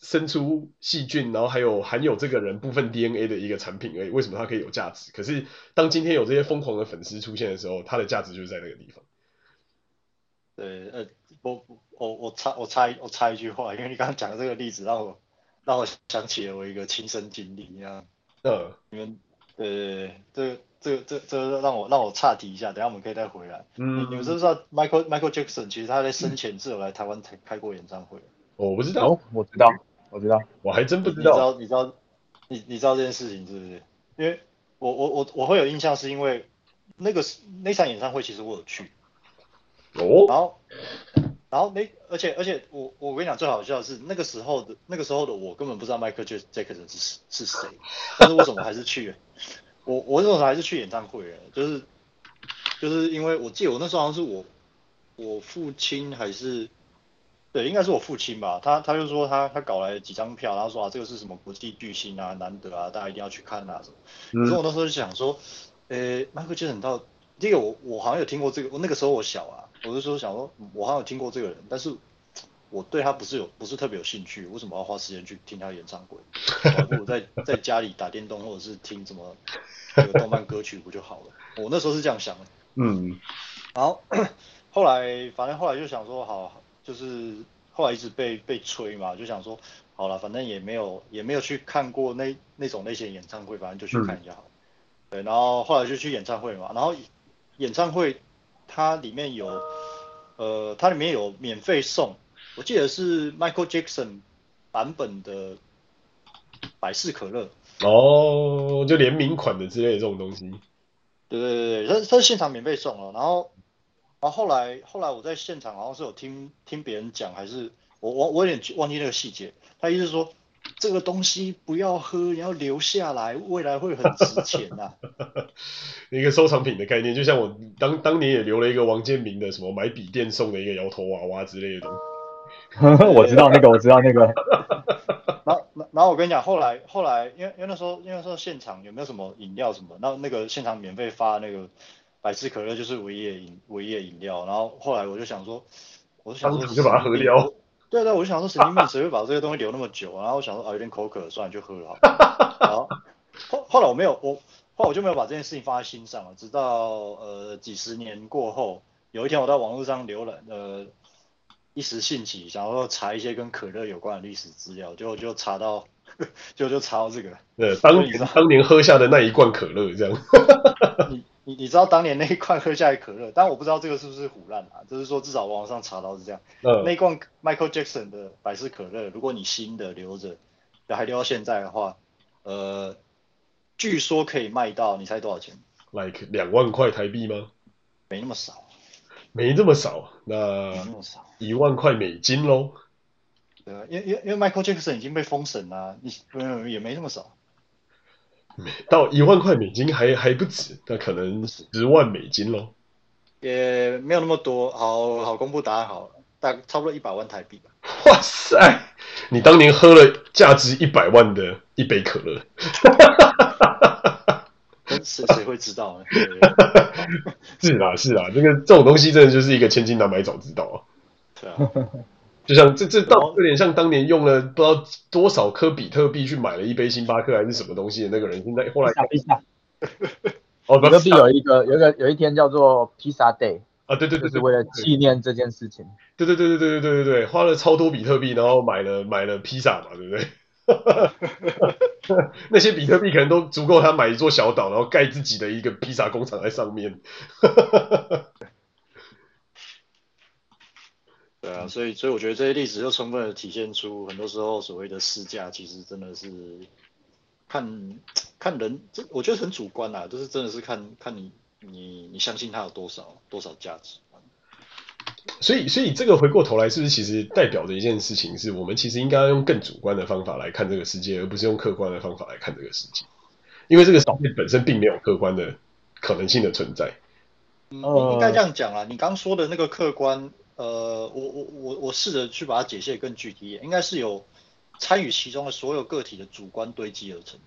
Speaker 3: 生出细菌，然后还有含有这个人部分 DNA 的一个产品而已。为什么它可以有价值？可是当今天有这些疯狂的粉丝出现的时候，它的价值就是在那个地方。
Speaker 2: 对，呃，我我我插我插我插一句话，因为你刚刚讲的这个例子让我让我想起了我一个亲身经历一样。呃，你们呃这。这个这这让我让我岔题一下，等下我们可以再回来。嗯，你们知不知道 Michael Michael Jackson 其实他在生前是有来台湾开开过演唱会？
Speaker 3: 我不知道，哦，
Speaker 1: 我知道，我知道，
Speaker 3: 我还真不知道。
Speaker 2: 你知道你知道你你知道这件事情是不是？因为我我我我会有印象，是因为那个那场演唱会其实我有去。
Speaker 3: 哦。
Speaker 2: 然后然后那，而且而且我我跟你讲最好笑的是那个时候的那个时候的我根本不知道 Michael Jackson 是是谁，但是为什么还是去了？我我为什么还是去演唱会的，就是就是因为我记得我那时候好像是我我父亲还是对，应该是我父亲吧，他他就说他他搞来几张票，然后说啊这个是什么国际巨星啊，难得啊，大家一定要去看啊什么。嗯。可是我那时候就想说，呃，Michael Jackson 到这个我我好像有听过这个，我那个时候我小啊，我就说想说我好像有听过这个人，但是我对他不是有不是特别有兴趣，为什么要花时间去听他演唱会？我不如在在家里打电动或者是听什么。这个动漫歌曲不就好了？我那时候是这样想的。嗯，然后 后来反正后来就想说，好，就是后来一直被被催嘛，就想说，好了，反正也没有也没有去看过那那种类型演唱会，反正就去看一下对，然后后来就去演唱会嘛，然后演唱会它里面有呃，它里面有免费送，我记得是 Michael Jackson 版本的百事可乐。
Speaker 3: 哦，就联名款的之类的这种东西。
Speaker 2: 对对对对，他他是现场免费送了，然后，然后后来后来我在现场好像是有听听别人讲，还是我我我有点忘记那个细节。他意思是说这个东西不要喝，你要留下来，未来会很值钱呐、啊。
Speaker 3: 一个收藏品的概念，就像我当当年也留了一个王建民的什么买笔电送的一个摇头娃娃之类的东西。
Speaker 1: 我知道那个，我知道那个。
Speaker 2: 然后，然后我跟你讲，后来，后来，因为因为那时候，因为那时候现场有没有什么饮料什么，然后那个现场免费发那个百事可乐，就是唯一的饮唯一的饮料。然后后来我就想说，我就想说，
Speaker 3: 就把它喝掉。
Speaker 2: 对对，我就想说，神经病谁会把这个东西留那么久？然后我想说，啊，有点口渴，算了，就喝了。然后后后来我没有，我后来我就没有把这件事情放在心上了。直到呃几十年过后，有一天我在网络上浏览呃。一时兴起，想要查一些跟可乐有关的历史资料，结果就查到，就就查到这个。
Speaker 3: 对，当年当年喝下的那一罐可乐，这样。
Speaker 2: 你你你知道当年那一罐喝下的可乐，但我不知道这个是不是唬烂啊？就是说至少网上查到是这样。嗯。那一罐 Michael Jackson 的百事可乐，如果你新的留着，还留到现在的话，呃，据说可以卖到，你猜多少钱
Speaker 3: ？Like 两万块台币吗？
Speaker 2: 没那么少，
Speaker 3: 没这么少，那一万块美金喽。
Speaker 2: 对啊，因为因为 Michael Jackson 已经被封神了，你也没那么少。
Speaker 3: 到一万块美金还还不止，那可能十万美金喽。
Speaker 2: 也没有那么多，好好公布答案好了，大概差不多一百万台币吧。
Speaker 3: 哇塞，你当年喝了价值一百万的一杯可乐，
Speaker 2: 谁谁会知道呢？
Speaker 3: 是啦是啦，这个这种东西真的就是一个千金难买早知道啊。
Speaker 2: 对啊。
Speaker 3: 就像这这倒有点像当年用了不知道多少颗比特币去买了一杯星巴克还是什么东西的那个人，现在后来
Speaker 1: 披萨，哦，比特币有一个有一个有一天叫做披萨 day
Speaker 3: 啊，对对对，
Speaker 1: 就是为了纪念这件事情。
Speaker 3: 对对对对对对对对对，花了超多比特币，然后买了买了披萨嘛，对不对？那些比特币可能都足够他买一座小岛，然后盖自己的一个披萨工厂在上面。
Speaker 2: 对啊，所以所以我觉得这些例子就充分的体现出，很多时候所谓的市价其实真的是看看人，这我觉得很主观啊，就是真的是看看你你你相信它有多少多少价值。
Speaker 3: 所以所以这个回过头来，是不是其实代表着一件事情，是我们其实应该用更主观的方法来看这个世界，而不是用客观的方法来看这个世界，因为这个世界本身并没有客观的可能性的存在。
Speaker 2: 嗯，应该这样讲啊，你刚说的那个客观。呃，我我我我试着去把它解析得更具体一点，应该是有参与其中的所有个体的主观堆积而成。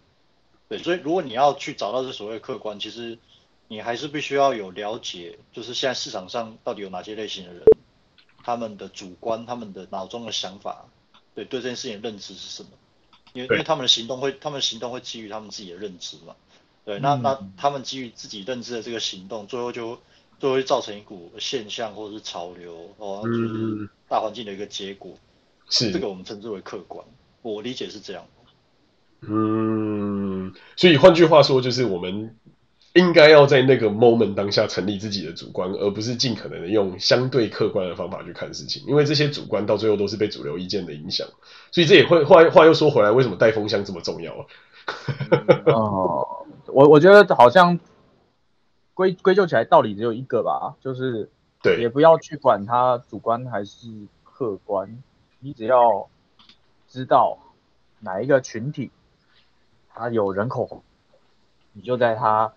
Speaker 2: 对，所以如果你要去找到这所谓客观，其实你还是必须要有了解，就是现在市场上到底有哪些类型的人，他们的主观，他们的脑中的想法，对对这件事情的认知是什么？因为因为他们的行动会，他们的行动会基于他们自己的认知嘛。对，那那他们基于自己认知的这个行动，最后就。就会造成一股现象或者是潮流，哦，就是大环境的一个结果。是这个我们称之为客观，我理解是这样。
Speaker 3: 嗯，所以换句话说，就是我们应该要在那个 moment 当下成立自己的主观，而不是尽可能的用相对客观的方法去看事情，因为这些主观到最后都是被主流意见的影响。所以这也会话话又说回来，为什么带风箱这么重要？
Speaker 1: 哦，我我觉得好像。归归咎起来，道理只有一个吧，就是，对，也不要去管它主观还是客观，你只要知道哪一个群体它有人口，你就在它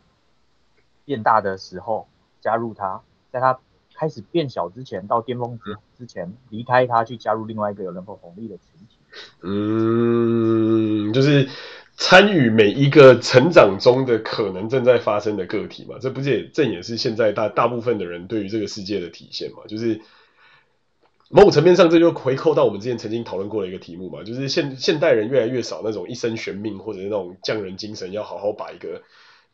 Speaker 1: 变大的时候加入它，在它开始变小之前，到巅峰之之前离开它，去加入另外一个有人口红利的群体。
Speaker 3: 嗯，就是。参与每一个成长中的可能正在发生的个体嘛，这不是也正也是现在大大部分的人对于这个世界的体现嘛？就是某种层面上，这就回扣到我们之前曾经讨论过的一个题目嘛，就是现现代人越来越少那种一生悬命或者是那种匠人精神，要好好把一个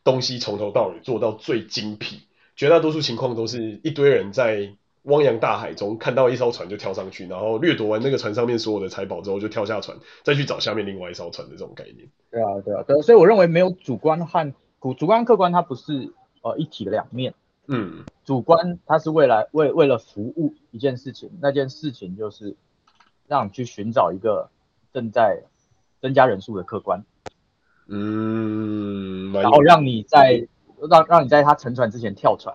Speaker 3: 东西从头到尾做到最精辟，绝大多数情况都是一堆人在。汪洋大海中看到一艘船就跳上去，然后掠夺完那个船上面所有的财宝之后就跳下船，再去找下面另外一艘船的这种概念。
Speaker 1: 对啊，对啊，对，所以我认为没有主观和主主观客观，它不是呃一体的两面。嗯，主观它是未来为为了服务一件事情，那件事情就是让你去寻找一个正在增加人数的客观。嗯，然后让你在让让你在他沉船之前跳船，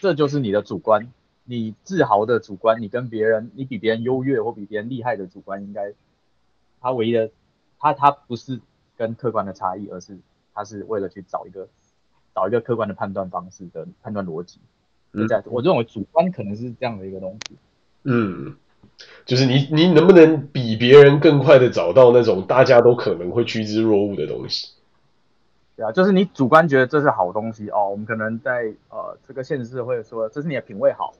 Speaker 1: 这就是你的主观。你自豪的主观，你跟别人，你比别人优越或比别人厉害的主观，应该，他唯一的，他他不是跟客观的差异，而是他是为了去找一个找一个客观的判断方式的判断逻辑。嗯，我认为主观可能是这样的一个东西。
Speaker 3: 嗯，就是你你能不能比别人更快的找到那种大家都可能会趋之若鹜的东西？
Speaker 1: 对啊，就是你主观觉得这是好东西哦，我们可能在呃这个现实社会说这是你的品味好。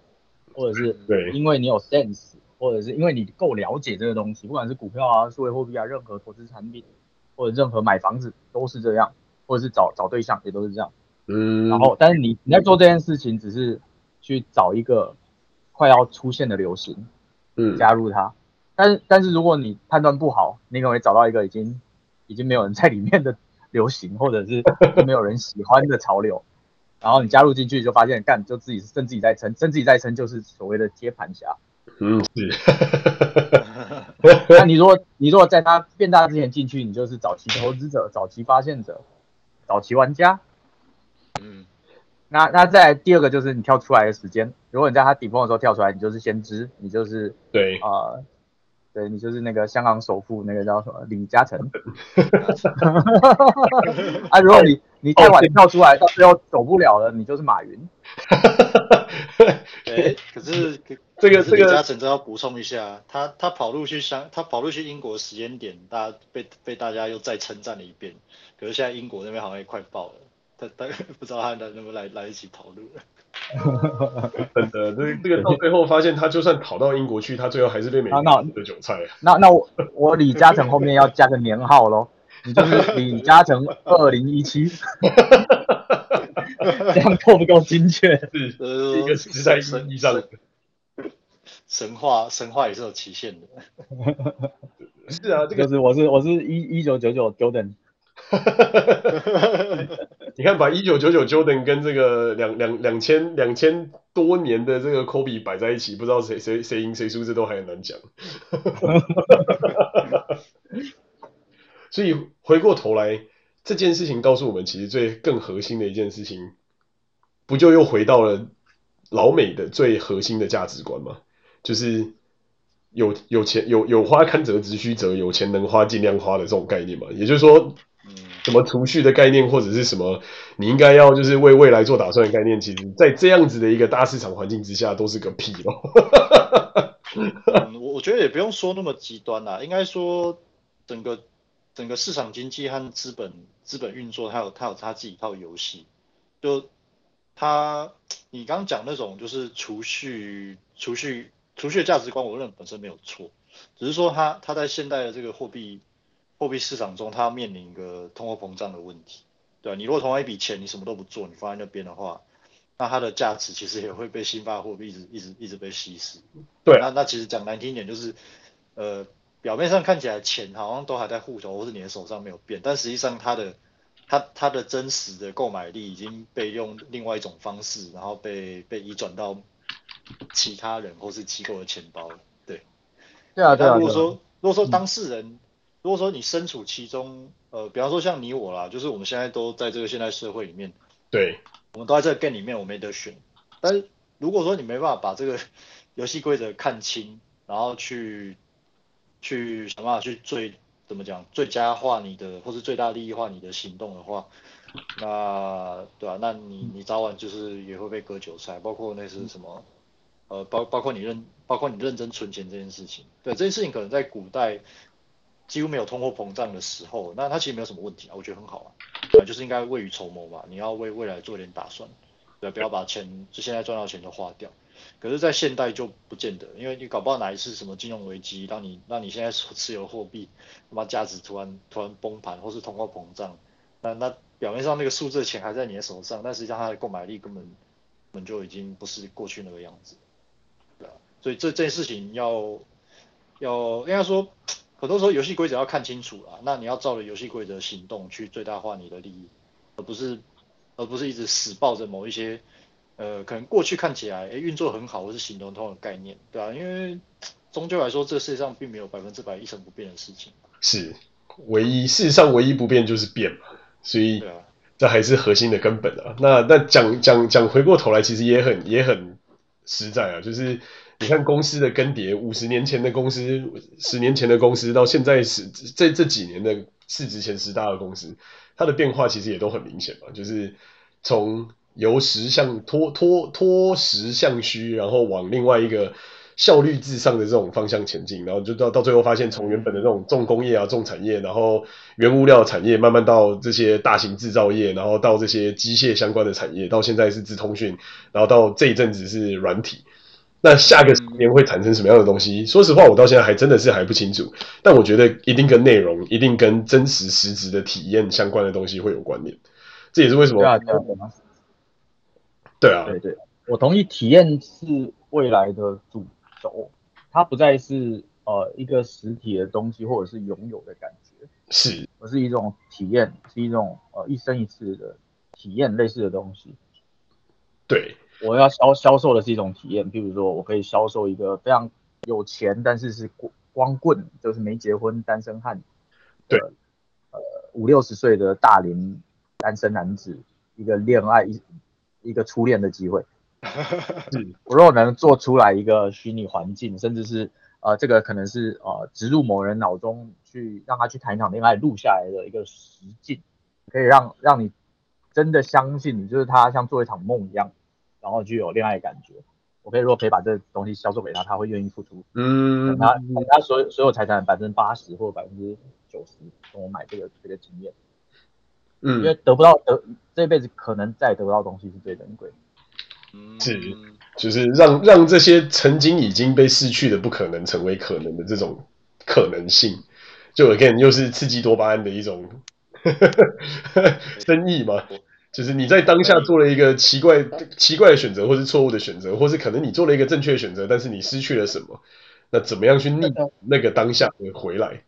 Speaker 1: 或者是对因为你有 sense，或者是因为你够了解这个东西，不管是股票啊、数位货币啊、任何投资产品，或者任何买房子都是这样，或者是找找对象也都是这样。嗯。然后，但是你你在做这件事情，只是去找一个快要出现的流行，嗯，加入它。但是但是如果你判断不好，你可能会找到一个已经已经没有人在里面的流行，或者是没有人喜欢的潮流。然后你加入进去就发现干就自己是，趁自己在撑，趁自己在撑就是所谓的接盘侠。嗯，是。那你如果你如果在他变大之前进去，你就是早期投资者、早期发现者、早期玩家。嗯。那那再第二个就是你跳出来的时间，如果你在他顶峰的时候跳出来，你就是先知，你就是
Speaker 3: 对
Speaker 1: 啊、呃，对你就是那个香港首富那个叫什么李嘉诚。啊，如果你你太晚跳出来，到最后走不了了，你就是马云。
Speaker 2: 哎，可是
Speaker 3: 这个这个
Speaker 2: 李嘉诚，这要补充一下，他他跑路去香，他跑路去英国的时间点，大家被被大家又再称赞了一遍。可是现在英国那边好像也快爆了。他他不知道他能能不能来来得及跑路了。
Speaker 3: 真的，这这个到最后发现，他就算跑到英国去，他最后还是被美国的韭菜。
Speaker 1: 那那，那我我李嘉诚后面要加个年号喽，你就是 李嘉诚二零一七，这样够不够精确？
Speaker 3: 是，呃、一个时代意义上的
Speaker 2: 神话，神话也是有期限的。
Speaker 3: 是啊，这个
Speaker 1: 就是我是我是一一九九九 Jordan。
Speaker 3: 你看，把一九九九 Jordan 跟这个两两两千两千多年的这个 Kobe 摆在一起，不知道谁谁谁赢谁输，这都还很难讲。所以回过头来，这件事情告诉我们，其实最更核心的一件事情，不就又回到了老美的最核心的价值观吗？就是有有钱有有花堪折直须折，有钱能花尽量花的这种概念嘛。也就是说。什么储蓄的概念，或者是什么你应该要就是为未来做打算的概念，其实，在这样子的一个大市场环境之下，都是个屁咯。
Speaker 2: 嗯，我我觉得也不用说那么极端啦，应该说整个整个市场经济和资本资本运作，它有它有它自己一套游戏。就它，你刚刚讲那种就是储蓄储蓄储蓄价值观，我认为本身没有错，只是说它它在现代的这个货币。货币市场中，它要面临一个通货膨胀的问题，对吧？你如果同样一笔钱，你什么都不做，你放在那边的话，那它的价值其实也会被新发货币一直一直一直被稀释。
Speaker 3: 对，
Speaker 2: 那那其实讲难听一点，就是呃，表面上看起来钱好像都还在户头或是你的手上没有变，但实际上它的它它的真实的购买力已经被用另外一种方式，然后被被移转到其他人或是机构的钱包了。对，
Speaker 1: 对啊，对啊。
Speaker 2: 如果说如果说当事人，嗯如果说你身处其中，呃，比方说像你我啦，就是我们现在都在这个现代社会里面，
Speaker 3: 对，
Speaker 2: 我们都在这个 game 里面，我没得选。但是如果说你没办法把这个 游戏规则看清，然后去去想办法去最怎么讲最佳化你的，或是最大利益化你的行动的话，那对吧、啊？那你你早晚就是也会被割韭菜，包括那是什么，呃，包包括你认包括你认真存钱这件事情，对这件事情可能在古代。几乎没有通货膨胀的时候，那它其实没有什么问题啊，我觉得很好啊，对，就是应该未雨绸缪嘛，你要为未来做一点打算，对，不要把钱就现在赚到钱都花掉。可是，在现代就不见得，因为你搞不好哪一次什么金融危机，让你让你现在所持有货币他妈价值突然突然崩盘，或是通货膨胀，那那表面上那个数字的钱还在你的手上，但实际上它的购买力根本本就已经不是过去那个样子，对，所以这这件事情要要应该说。很多时候游戏规则要看清楚啦，那你要照着游戏规则行动去最大化你的利益，而不是而不是一直死抱着某一些呃可能过去看起来诶运作很好或是行动通的概念，对啊，因为终究来说这世界上并没有百分之百一成不变的事情。
Speaker 3: 是，唯一世上唯一不变就是变嘛，所以这还是核心的根本啊。那那讲讲讲回过头来，其实也很也很实在啊，就是。你看公司的更迭，五十年前的公司，十年前的公司，到现在是这这几年的市值前十大的公司，它的变化其实也都很明显嘛，就是从由实向脱脱脱实向虚，然后往另外一个效率至上的这种方向前进，然后就到到最后发现，从原本的这种重工业啊、重产业，然后原物料产业，慢慢到这些大型制造业，然后到这些机械相关的产业，到现在是资通讯，然后到这一阵子是软体。那下个十年会产生什么样的东西？说实话，我到现在还真的是还不清楚。但我觉得一定跟内容，一定跟真实实质的体验相关的东西会有关联。这也是为什么。对啊，对啊，
Speaker 1: 对对，我同意，体验是未来的主轴，它不再是呃一个实体的东西，或者是拥有的感觉，
Speaker 3: 是，
Speaker 1: 而是一种体验，是一种呃一生一次的体验类似的东西。
Speaker 3: 对。
Speaker 1: 我要销销售的是一种体验，譬如说我可以销售一个非常有钱，但是是光光棍，就是没结婚单身汉，
Speaker 3: 对，
Speaker 1: 呃五六十岁的大龄单身男子，一个恋爱一一个初恋的机会。我若能做出来一个虚拟环境，甚至是呃，这个可能是呃植入某人脑中去让他去谈一场恋爱录下来的一个实境，可以让让你真的相信你就是他像做一场梦一样，然后就有恋爱感觉。我可以如果可以把这个东西销售给他，他会愿意付出，嗯，他他所有所有财产百分之八十或百分之九十跟我买这个这个经验，嗯，因为得不到得这辈子可能再得不到的东西是最珍贵的。
Speaker 3: 是，就是让让这些曾经已经被失去的不可能成为可能的这种可能性，就 again 又是刺激多巴胺的一种 生意嘛。就是你在当下做了一个奇怪奇怪的选择，或是错误的选择，或是可能你做了一个正确的选择，但是你失去了什么？那怎么样去逆那个当下的回来？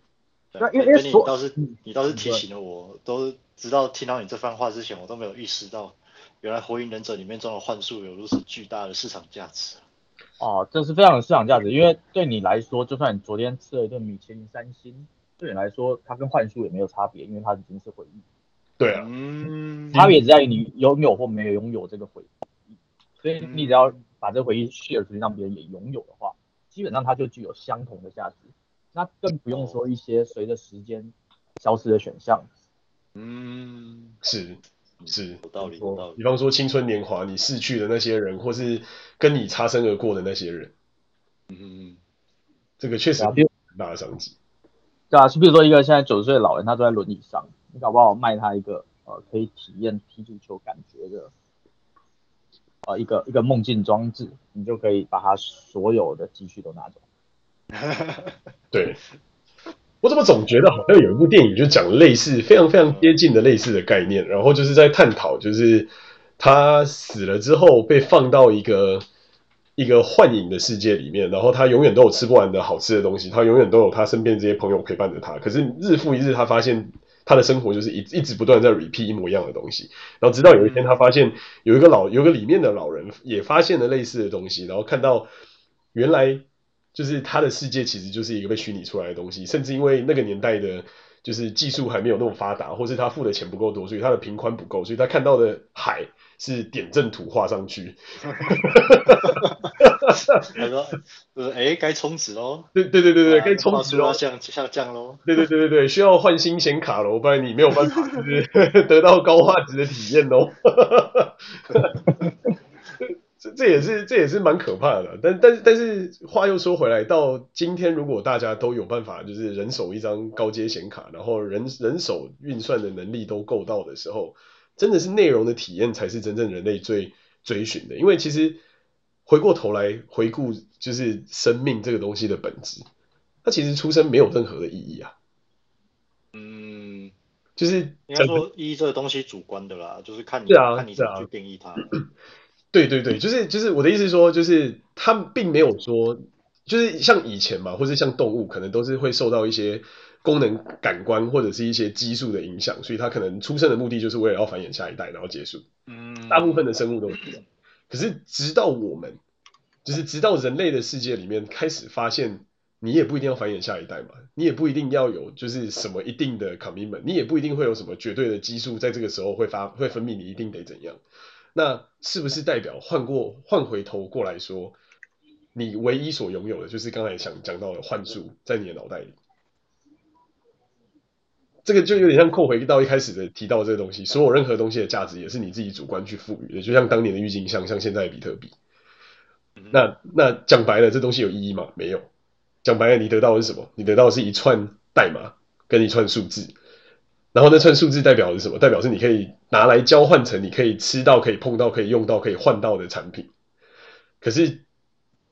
Speaker 2: 那，因为你倒是你倒是提醒了我，都直到听到你这番话之前，我都没有意识到。原来《火影忍者》里面装的幻术有如此巨大的市场价值
Speaker 1: 哦，这是非常有市场价值，因为对你来说，就算你昨天吃了一顿米其林三星，对你来说，它跟幻术也没有差别，因为它已经是回忆。
Speaker 3: 对啊，
Speaker 1: 嗯，差别只在于你拥有或没有拥有这个回忆。所以你只要把这个回忆 share 出去，让别人也拥有的话，基本上它就具有相同的价值。那更不用说一些随着时间消失的选项。
Speaker 3: 嗯，是。是
Speaker 2: 有道理，有道理。
Speaker 3: 比方说青春年华，你逝去的那些人，或是跟你擦身而过的那些人，嗯嗯，这个确实很大的商机。
Speaker 1: 对啊，就比如说一个现在九十岁的老人，他坐在轮椅上，你搞不好卖他一个呃可以体验踢足球感觉的，呃一个一个梦境装置，你就可以把他所有的积蓄都拿走。
Speaker 3: 对。我怎么总觉得好像有一部电影就讲类似非常非常接近的类似的概念，然后就是在探讨，就是他死了之后被放到一个一个幻影的世界里面，然后他永远都有吃不完的好吃的东西，他永远都有他身边这些朋友陪伴着他。可是日复一日，他发现他的生活就是一一直不断在 repeat 一模一样的东西，然后直到有一天，他发现有一个老有一个里面的老人也发现了类似的东西，然后看到原来。就是他的世界其实就是一个被虚拟出来的东西，甚至因为那个年代的，就是技术还没有那么发达，或是他付的钱不够多，所以他的频宽不够，所以他看到的海是点阵图画上去。
Speaker 2: 他说：“呃，哎，该充值喽。”
Speaker 3: 对对对对对，该充值喽，
Speaker 2: 下下降喽。
Speaker 3: 对对对对对，需要换新显卡喽，不然你没有办法就是 得到高画质的体验喽。这这也是这也是蛮可怕的，但但是但是话又说回来，到今天如果大家都有办法，就是人手一张高阶显卡，然后人人手运算的能力都够到的时候，真的是内容的体验才是真正人类最追寻的。因为其实回过头来回顾，就是生命这个东西的本质，它其实出生没有任何的意义啊。
Speaker 2: 嗯，
Speaker 3: 就是
Speaker 2: 应该说意义这个东西主观的啦，就是看你
Speaker 3: 是啊，
Speaker 2: 看你怎么去定义它。
Speaker 3: 对对对，就是就是我的意思是说，就是他并没有说，就是像以前嘛，或是像动物，可能都是会受到一些功能感官或者是一些激素的影响，所以它可能出生的目的就是为了要繁衍下一代，然后结束。嗯，大部分的生物都是这样。可是直到我们，就是直到人类的世界里面开始发现，你也不一定要繁衍下一代嘛，你也不一定要有就是什么一定的 commitment，你也不一定会有什么绝对的激素在这个时候会发会分泌，你一定得怎样。那是不是代表换过换回头过来说，你唯一所拥有的就是刚才想讲到的幻术在你的脑袋里？这个就有点像扣回到一开始的提到的这个东西，所有任何东西的价值也是你自己主观去赋予的，就像当年的郁金香，像现在的比特币。那那讲白了，这东西有意义吗？没有。讲白了，你得到的是什么？你得到的是一串代码跟一串数字。然后那串数字代表的是什么？代表是你可以拿来交换成你可以吃到、可以碰到、可以用到、可以换到的产品。可是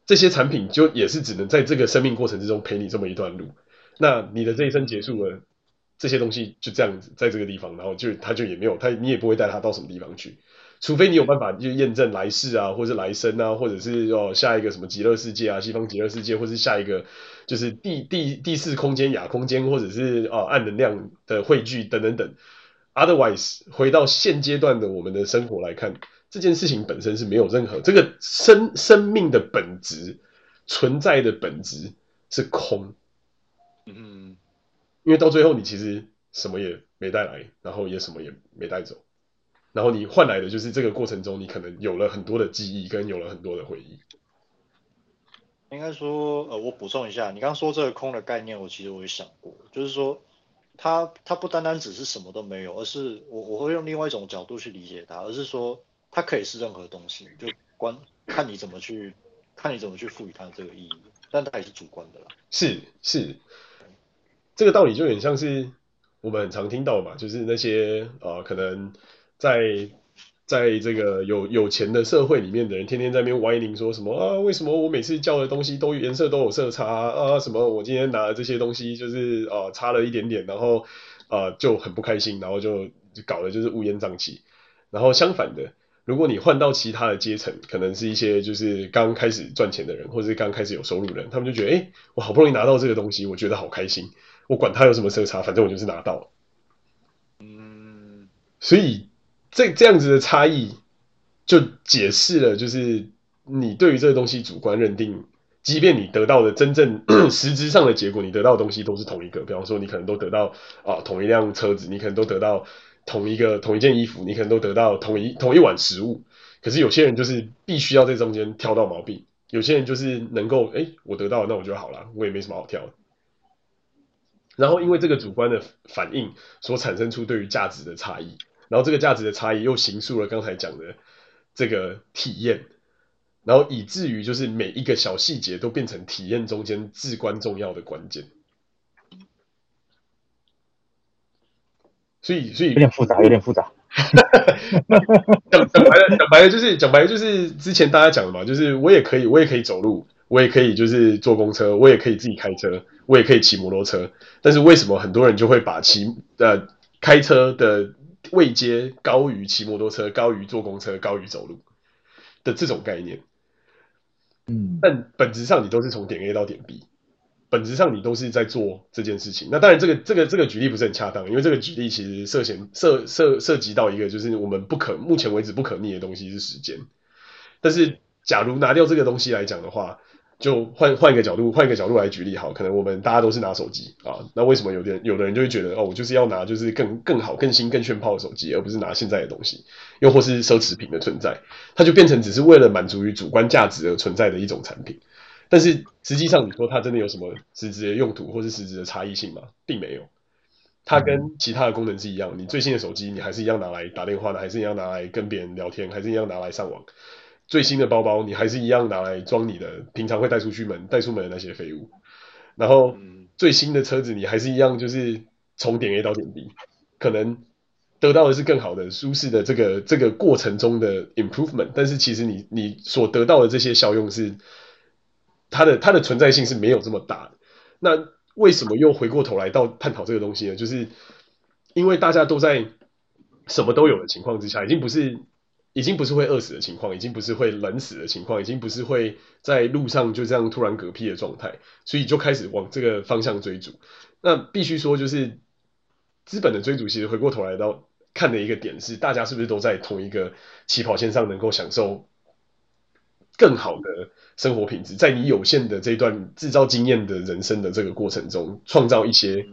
Speaker 3: 这些产品就也是只能在这个生命过程之中陪你这么一段路。那你的这一生结束了，这些东西就这样子在这个地方，然后就它就也没有它，你也不会带它到什么地方去。除非你有办法就验证来世啊，或者来生啊，或者是哦下一个什么极乐世界啊，西方极乐世界，或是下一个就是第第第四空间亚空间，或者是哦暗能量的汇聚等等等。Otherwise，回到现阶段的我们的生活来看，这件事情本身是没有任何这个生生命的本质存在的本质是空。嗯，因为到最后你其实什么也没带来，然后也什么也没带走。然后你换来的就是这个过程中你可能有了很多的记忆跟有了很多的回忆。
Speaker 2: 应该说，呃，我补充一下，你刚刚说这个空的概念，我其实我也想过，就是说，它它不单单只是什么都没有，而是我我会用另外一种角度去理解它，而是说它可以是任何东西，就关看你怎么去看你怎么去赋予它这个意义，但它也是主观的啦。
Speaker 3: 是是，这个道理就有点像是我们很常听到嘛，就是那些呃可能在。在这个有有钱的社会里面的人，天天在那边歪拧说什么啊？为什么我每次叫的东西都颜色都有色差啊？什么我今天拿的这些东西就是啊差了一点点，然后啊就很不开心，然后就就搞得就是乌烟瘴气。然后相反的，如果你换到其他的阶层，可能是一些就是刚开始赚钱的人，或者是刚开始有收入的人，他们就觉得哎，我好不容易拿到这个东西，我觉得好开心，我管它有什么色差，反正我就是拿到了。嗯，所以。这这样子的差异，就解释了，就是你对于这个东西主观认定，即便你得到的真正 实质上的结果，你得到的东西都是同一个。比方说，你可能都得到啊同一辆车子，你可能都得到同一个同一件衣服，你可能都得到同一同一碗食物。可是有些人就是必须要在中间挑到毛病，有些人就是能够哎，我得到，那我就好了，我也没什么好挑。然后因为这个主观的反应所产生出对于价值的差异。然后这个价值的差异又形塑了刚才讲的这个体验，然后以至于就是每一个小细节都变成体验中间至关重要的关键。所以，所以
Speaker 1: 有点复杂，有点复杂。
Speaker 3: 讲讲白了，讲白了就是讲白了就是之前大家讲的嘛，就是我也可以，我也可以走路，我也可以就是坐公车，我也可以自己开车，我也可以骑摩托车。但是为什么很多人就会把骑呃开车的位阶高于骑摩托车，高于坐公车，高于走路的这种概念，嗯，但本质上你都是从点 A 到点 B，本质上你都是在做这件事情。那当然，这个这个这个举例不是很恰当，因为这个举例其实涉嫌涉涉涉及到一个就是我们不可目前为止不可逆的东西是时间。但是，假如拿掉这个东西来讲的话，就换换一个角度，换一个角度来举例，好，可能我们大家都是拿手机啊，那为什么有的人有的人就会觉得哦，我就是要拿就是更更好、更新、更炫炮的手机，而不是拿现在的东西，又或是奢侈品的存在，它就变成只是为了满足于主观价值而存在的一种产品。但是实际上，你说它真的有什么实质的用途，或是实质的差异性吗？并没有，它跟其他的功能是一样，你最新的手机，你还是一样拿来打电话的，还是一样拿来跟别人聊天，还是一样拿来上网。最新的包包，你还是一样拿来装你的平常会带出去门、带出门的那些废物。然后最新的车子，你还是一样，就是从点 A 到点 B，可能得到的是更好的、舒适的这个这个过程中的 improvement。但是其实你你所得到的这些效用是它的它的存在性是没有这么大的。那为什么又回过头来到探讨这个东西呢？就是因为大家都在什么都有的情况之下，已经不是。已经不是会饿死的情况，已经不是会冷死的情况，已经不是会在路上就这样突然嗝屁的状态，所以就开始往这个方向追逐。那必须说，就是资本的追逐，其实回过头来到看的一个点是，大家是不是都在同一个起跑线上，能够享受更好的生活品质，在你有限的这段制造经验的人生的这个过程中，创造一些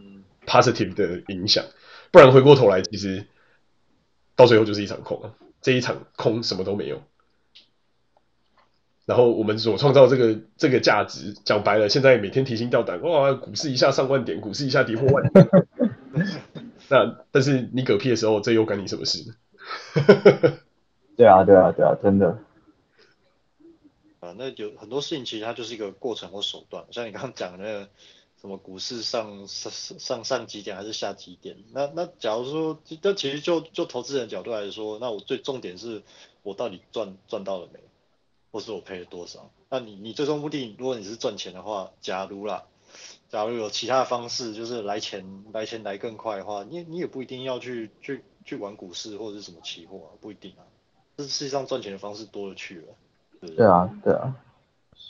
Speaker 3: positive 的影响。不然回过头来，其实到最后就是一场空啊。这一场空什么都没有，然后我们所创造这个这个价值，讲白了，现在每天提心吊胆，哇，股市一下上万点，股市一下跌破万点，那但是你嗝屁的时候，这又干你什么事呢？
Speaker 1: 对啊，对啊，对啊，真的。
Speaker 2: 啊，那有很多事情其实它就是一个过程或手段，像你刚刚讲的那个。什么股市上上上上几点还是下几点？那那假如说，这其实就就投资人角度来说，那我最重点是我到底赚赚到了没，或是我赔了多少？那你你最终目的，如果你是赚钱的话，假如啦，假如有其他的方式，就是来钱来钱来更快的话，你你也不一定要去去去玩股市或者是什么期货啊，不一定啊。这世界上赚钱的方式多了去了，
Speaker 1: 对啊，对啊。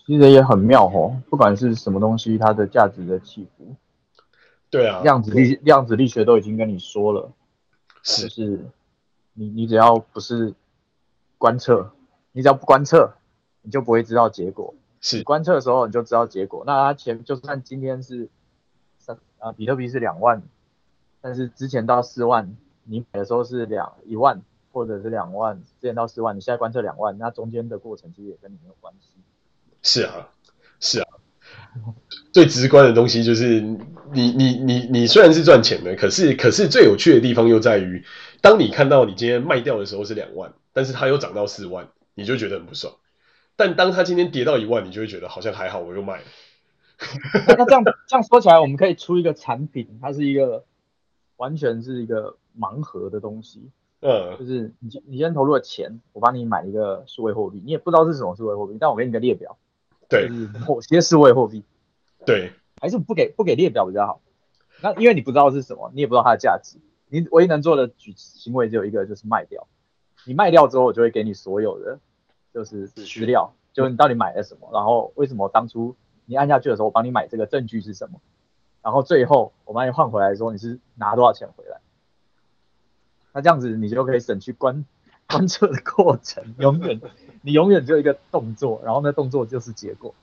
Speaker 1: 其实也很妙哦，不管是什么东西，它的价值的起伏，
Speaker 3: 对啊，
Speaker 1: 量子力量子力学都已经跟你说了，
Speaker 3: 是，
Speaker 1: 就是你你只要不是观测，你只要不观测，你就不会知道结果。
Speaker 3: 是，
Speaker 1: 观测的时候你就知道结果。那它前就算今天是三啊，比特币是两万，但是之前到四万，你买的时候是两一万，或者是两万，之前到四万，你现在观测两万，那中间的过程其实也跟你没有关系。
Speaker 3: 是啊，是啊，最直观的东西就是你你你你虽然是赚钱的，可是可是最有趣的地方又在于，当你看到你今天卖掉的时候是两万，但是它又涨到四万，你就觉得很不爽。但当它今天跌到一万，你就会觉得好像还好，我又卖了。
Speaker 1: 那这样这样说起来，我们可以出一个产品，它是一个完全是一个盲盒的东西。
Speaker 3: 嗯，
Speaker 1: 就是你你先投入了钱，我帮你买一个数位货币，你也不知道是什么数位货币，但我给你个列表，
Speaker 3: 对，
Speaker 1: 就是某些数位货币，
Speaker 3: 对，
Speaker 1: 还是不给不给列表比较好。那因为你不知道是什么，你也不知道它的价值，你唯一能做的举行为只有一个，就是卖掉。你卖掉之后，我就会给你所有的就是资料，就是你到底买了什么，然后为什么当初你按下去的时候，我帮你买这个证据是什么，然后最后我帮你换回来的时候，你是拿多少钱回来。那这样子你就可以省去观观测的过程，永远你永远只有一个动作，然后那动作就是结果，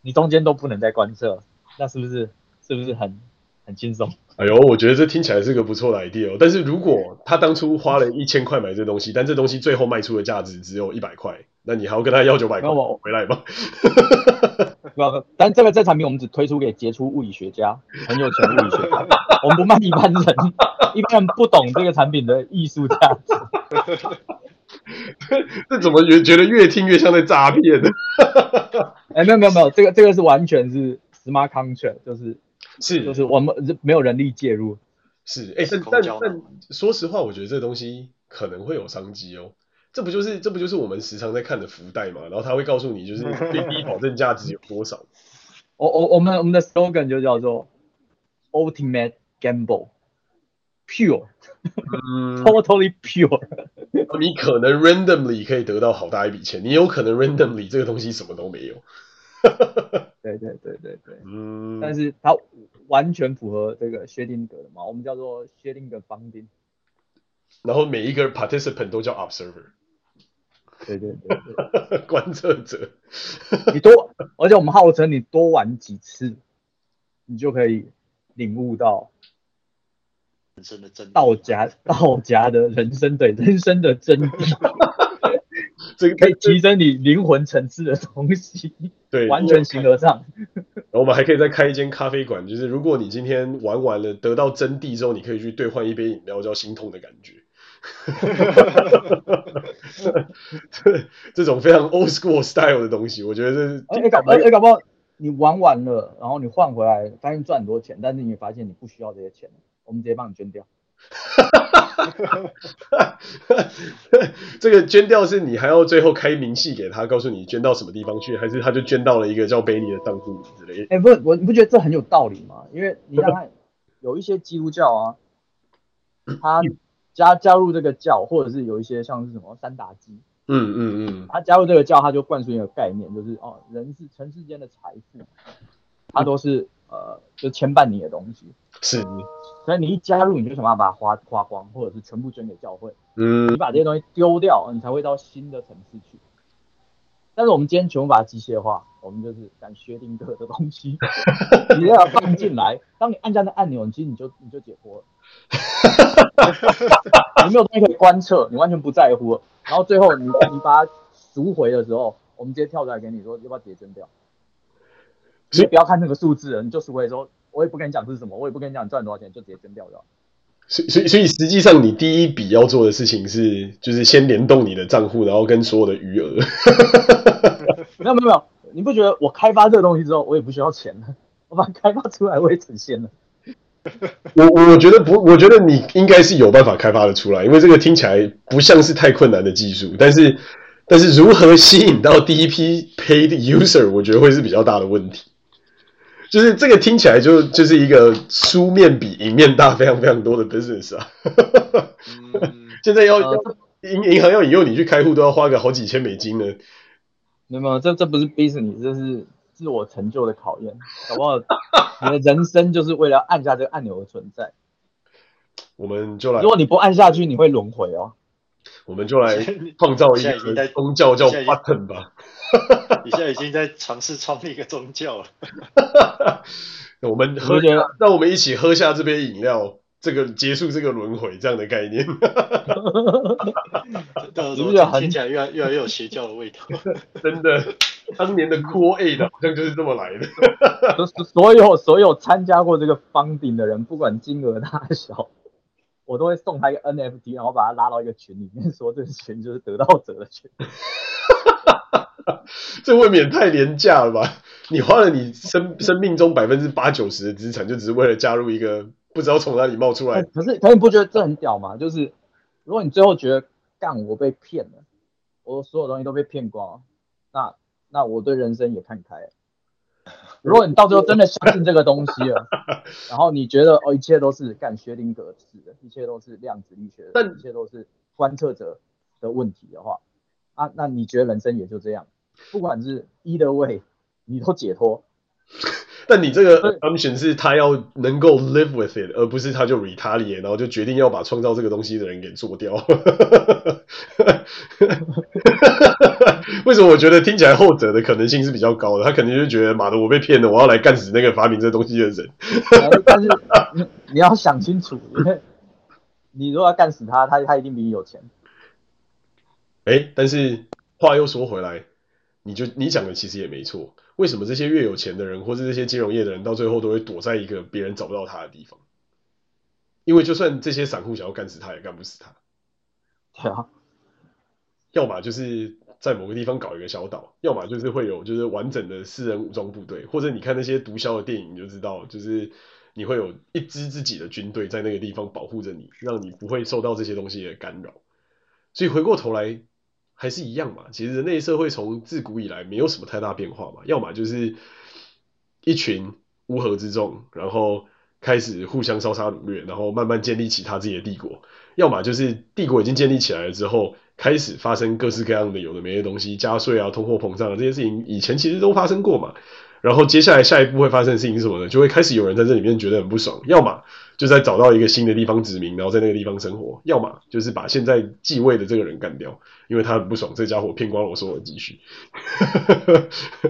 Speaker 1: 你中间都不能再观测，那是不是是不是很很轻松？
Speaker 3: 哎呦，我觉得这听起来是个不错的 idea 哦。但是如果他当初花了一千块买这东西，但这东西最后卖出的价值只有一百块，那你还要跟他要九百块回来吗？
Speaker 1: 不，但这个这产品我们只推出给杰出物理学家，很有钱的物理学家，我们不卖一般人，一般人不懂这个产品的艺术价值。
Speaker 3: 这怎么越觉得越听越像在诈骗呢？
Speaker 1: 哎，没有没有没有，这个这个是完全是 smart contract，就是
Speaker 3: 是
Speaker 1: 就是我们没有人力介入。
Speaker 3: 是，哎，但但但说实话，我觉得这东西可能会有商机哦。这不就是这不就是我们时常在看的福袋嘛？然后他会告诉你，就是最低保证价值有多少。
Speaker 1: 我我我们我们的 slogan 就叫做 Ultimate Gamble Pure，嗯，Totally Pure。
Speaker 3: 你可能 randomly 可以得到好大一笔钱，你有可能 randomly 这个东西什么都没有。
Speaker 1: 对对对对对，
Speaker 3: 嗯。
Speaker 1: 但是它完全符合这个薛定谔的嘛？我们叫做薛定谔 funding。
Speaker 3: 然后每一个 participant 都叫 observer。
Speaker 1: 对对对对，
Speaker 3: 观测者。
Speaker 1: 你多，而且我们号称你多玩几次，你就可以领悟到
Speaker 2: 人生的真
Speaker 1: 道家道家的人生对人生的真谛。这个可以提升你灵魂层次的东西，
Speaker 3: 对，
Speaker 1: 完全行得上。
Speaker 3: 然后我们还可以再开一间咖啡馆，就是如果你今天玩完了得到真谛之后，你可以去兑换一杯饮料，叫心痛的感觉。这种非常 old school style 的东西，我觉得这是。
Speaker 1: 哎，搞不好，哎，搞不好你玩完了，然后你换回来，发现赚很多钱，但是你发现你不需要这些钱，我们直接帮你捐掉。
Speaker 3: 这个捐掉是你还要最后开明细给他，告诉你捐到什么地方去，还是他就捐到了一个叫贝尼的账户之类的？
Speaker 1: 哎，不，我你不觉得这很有道理吗？因为你看看，有一些基督教啊，他。加加入这个教，或者是有一些像是什么三打基，
Speaker 3: 嗯嗯嗯，
Speaker 1: 他加入这个教，他就灌输一个概念，就是哦，人是尘世间的财富，他都是呃，就牵绊你的东西，
Speaker 3: 是，
Speaker 1: 所以你一加入，你就想办法把它花花光，或者是全部捐给教会，
Speaker 3: 嗯，
Speaker 1: 你把这些东西丢掉，你才会到新的层次去。但是我们今天全部把它机械化，我们就是敢薛定谔的东西，你要放进来，当你按下那按钮，其实你就你就解脱了。你没有东西可以观测，你完全不在乎。然后最后你你把它赎回的时候，我们直接跳出来给你说要不要直接捐掉。你不要看那个数字，你就赎回的时候，我也不跟你讲是什么，我也不跟你讲你赚多少钱，就直接捐掉就好。
Speaker 3: 所以所以所以实际上你第一笔要做的事情是，就是先联动你的账户，然后跟所有的余额。
Speaker 1: 没有没有没有，你不觉得我开发这个东西之后，我也不需要钱了？我把它开发出来，我也成仙了。
Speaker 3: 我我觉得不，我觉得你应该是有办法开发的出来，因为这个听起来不像是太困难的技术。但是但是如何吸引到第一批 paid user，我觉得会是比较大的问题。就是这个听起来就就是一个书面比赢面大非常非常多的 business 啊。现在要要银银行要引诱你去开户，都要花个好几千美金呢。
Speaker 1: 没有没有，这这不是 business，这是。自我成就的考验，好不好？你的人生就是为了按下这个按钮而存在。
Speaker 3: 我们就来，
Speaker 1: 如果你不按下去，你会轮回哦。
Speaker 3: 我们就来创造一个宗教叫 Button 吧。
Speaker 2: 你现在已经在尝试创立一个宗教了。
Speaker 3: 我们喝，让我们一起喝下这杯饮料，这个结束这个轮回这样的概念。
Speaker 2: 是不是听起来越来越来越有邪教的味道？
Speaker 3: 真的，当年的 Cool Aid 好像就是这么来的。
Speaker 1: 所有所有参加过这个 funding 的人，不管金额大小。我都会送他一个 NFT，然后把他拉到一个群里面，说这个群就是得到者的群。
Speaker 3: 这未免太廉价了吧？你花了你生生命中百分之八九十的资产，就只是为了加入一个不知道从哪里冒出来。
Speaker 1: 可是，可是你不觉得这很屌吗？就是如果你最后觉得干我被骗了，我所有东西都被骗光，那那我对人生也看开了。如果你到最后真的相信这个东西了，然后你觉得哦，一切都是干薛定格式的，一切都是量子力学的，但一切都是观测者的问题的话，啊，那你觉得人生也就这样？不管是 either way，你都解脱。
Speaker 3: 但你这个 assumption 是他要能够 live with it，而不是他就 retaliate，然后就决定要把创造这个东西的人给做掉。为什么我觉得听起来后者的可能性是比较高的？他肯定就觉得妈的，我被骗了，我要来干死那个发明这东西的人。
Speaker 1: 但是你你要想清楚，因为你如果要干死他，他他一定比你有钱。
Speaker 3: 哎，但是话又说回来，你就你讲的其实也没错。为什么这些越有钱的人，或是这些金融业的人，到最后都会躲在一个别人找不到他的地方？因为就算这些散户想要干死他，也干不死他。
Speaker 1: 对啊，
Speaker 3: 要么就是在某个地方搞一个小岛，要么就是会有就是完整的私人武装部队，或者你看那些毒枭的电影，你就知道，就是你会有一支自己的军队在那个地方保护着你，让你不会受到这些东西的干扰。所以回过头来。还是一样嘛，其实人类社会从自古以来没有什么太大变化嘛，要么就是一群乌合之众，然后开始互相烧杀掳掠，然后慢慢建立起他自己的帝国；要么就是帝国已经建立起来了之后，开始发生各式各样的有的没的东西，加税啊、通货膨胀啊这些事情，以前其实都发生过嘛。然后接下来下一步会发生的事情是什么呢？就会开始有人在这里面觉得很不爽，要么就在找到一个新的地方殖民，然后在那个地方生活；要么就是把现在继位的这个人干掉，因为他很不爽，这家伙骗光了我所有的积蓄。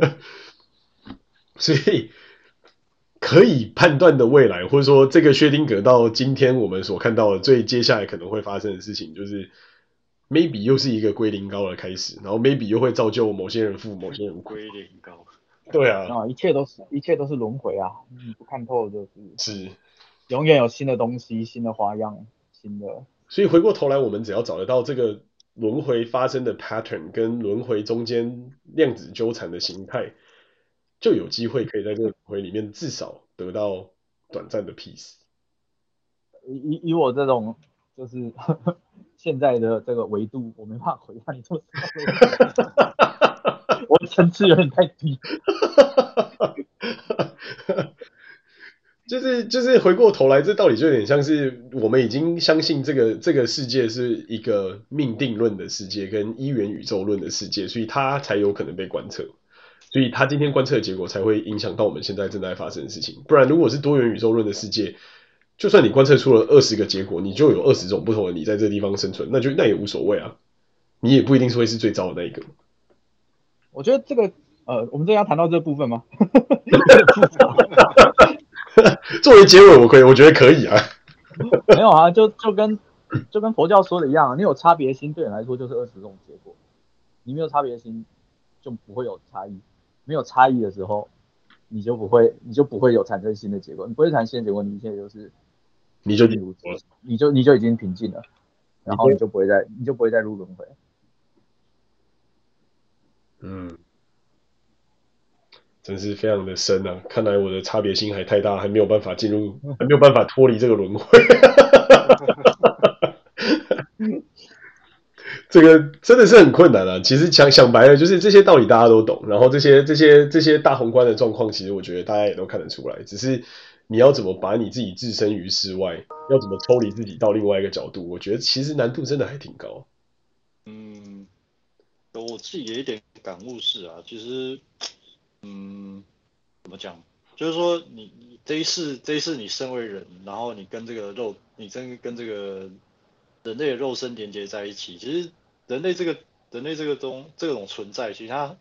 Speaker 3: 所以可以判断的未来，或者说这个薛丁格到今天我们所看到的最接下来可能会发生的事情，就是 maybe 又是一个归零高的开始，然后 maybe 又会造就某些人富，某些人归零高。对啊，
Speaker 1: 啊，一切都是一切都是轮回啊！你不看透就是
Speaker 3: 是，
Speaker 1: 永远有新的东西、新的花样、新的。
Speaker 3: 所以回过头来，我们只要找得到这个轮回发生的 pattern，跟轮回中间量子纠缠的形态，就有机会可以在这个轮回里面至少得到短暂的 peace。
Speaker 1: 以以我这种就是 现在的这个维度，我没办法回答你这么 我的层次有点太低，
Speaker 3: 就是就是回过头来，这道理就有点像是我们已经相信这个这个世界是一个命定论的世界，跟一元宇宙论的世界，所以它才有可能被观测，所以它今天观测的结果才会影响到我们现在正在发生的事情。不然，如果是多元宇宙论的世界，就算你观测出了二十个结果，你就有二十种不同的你在这地方生存，那就那也无所谓啊，你也不一定是会是最糟的那一个。
Speaker 1: 我觉得这个呃，我们这要谈到这部分吗？
Speaker 3: 作为结尾，我可以，我觉得可以啊。
Speaker 1: 没有啊，就就跟就跟佛教说的一样，你有差别心，对你来说就是二十种结果；你没有差别心，就不会有差异。没有差异的时候，你就不会，你就不会有产生新的结果。你不会产生新的结果，你现在就是
Speaker 3: 你就
Speaker 1: 你就你就已经平静了，然后你就不会再你就不会再入轮回。
Speaker 3: 嗯，真是非常的深啊！看来我的差别心还太大，还没有办法进入，还没有办法脱离这个轮回。这个真的是很困难啊！其实想想白了，就是这些道理大家都懂，然后这些这些这些大宏观的状况，其实我觉得大家也都看得出来。只是你要怎么把你自己置身于世外，要怎么抽离自己到另外一个角度，我觉得其实难度真的还挺高。
Speaker 2: 嗯。我自己有一点感悟是啊，其实，嗯，怎么讲？就是说你，这一世这一世你身为人，然后你跟这个肉，你真跟这个人类的肉身连接在一起。其实人类这个人类这个东这种存在，其实它，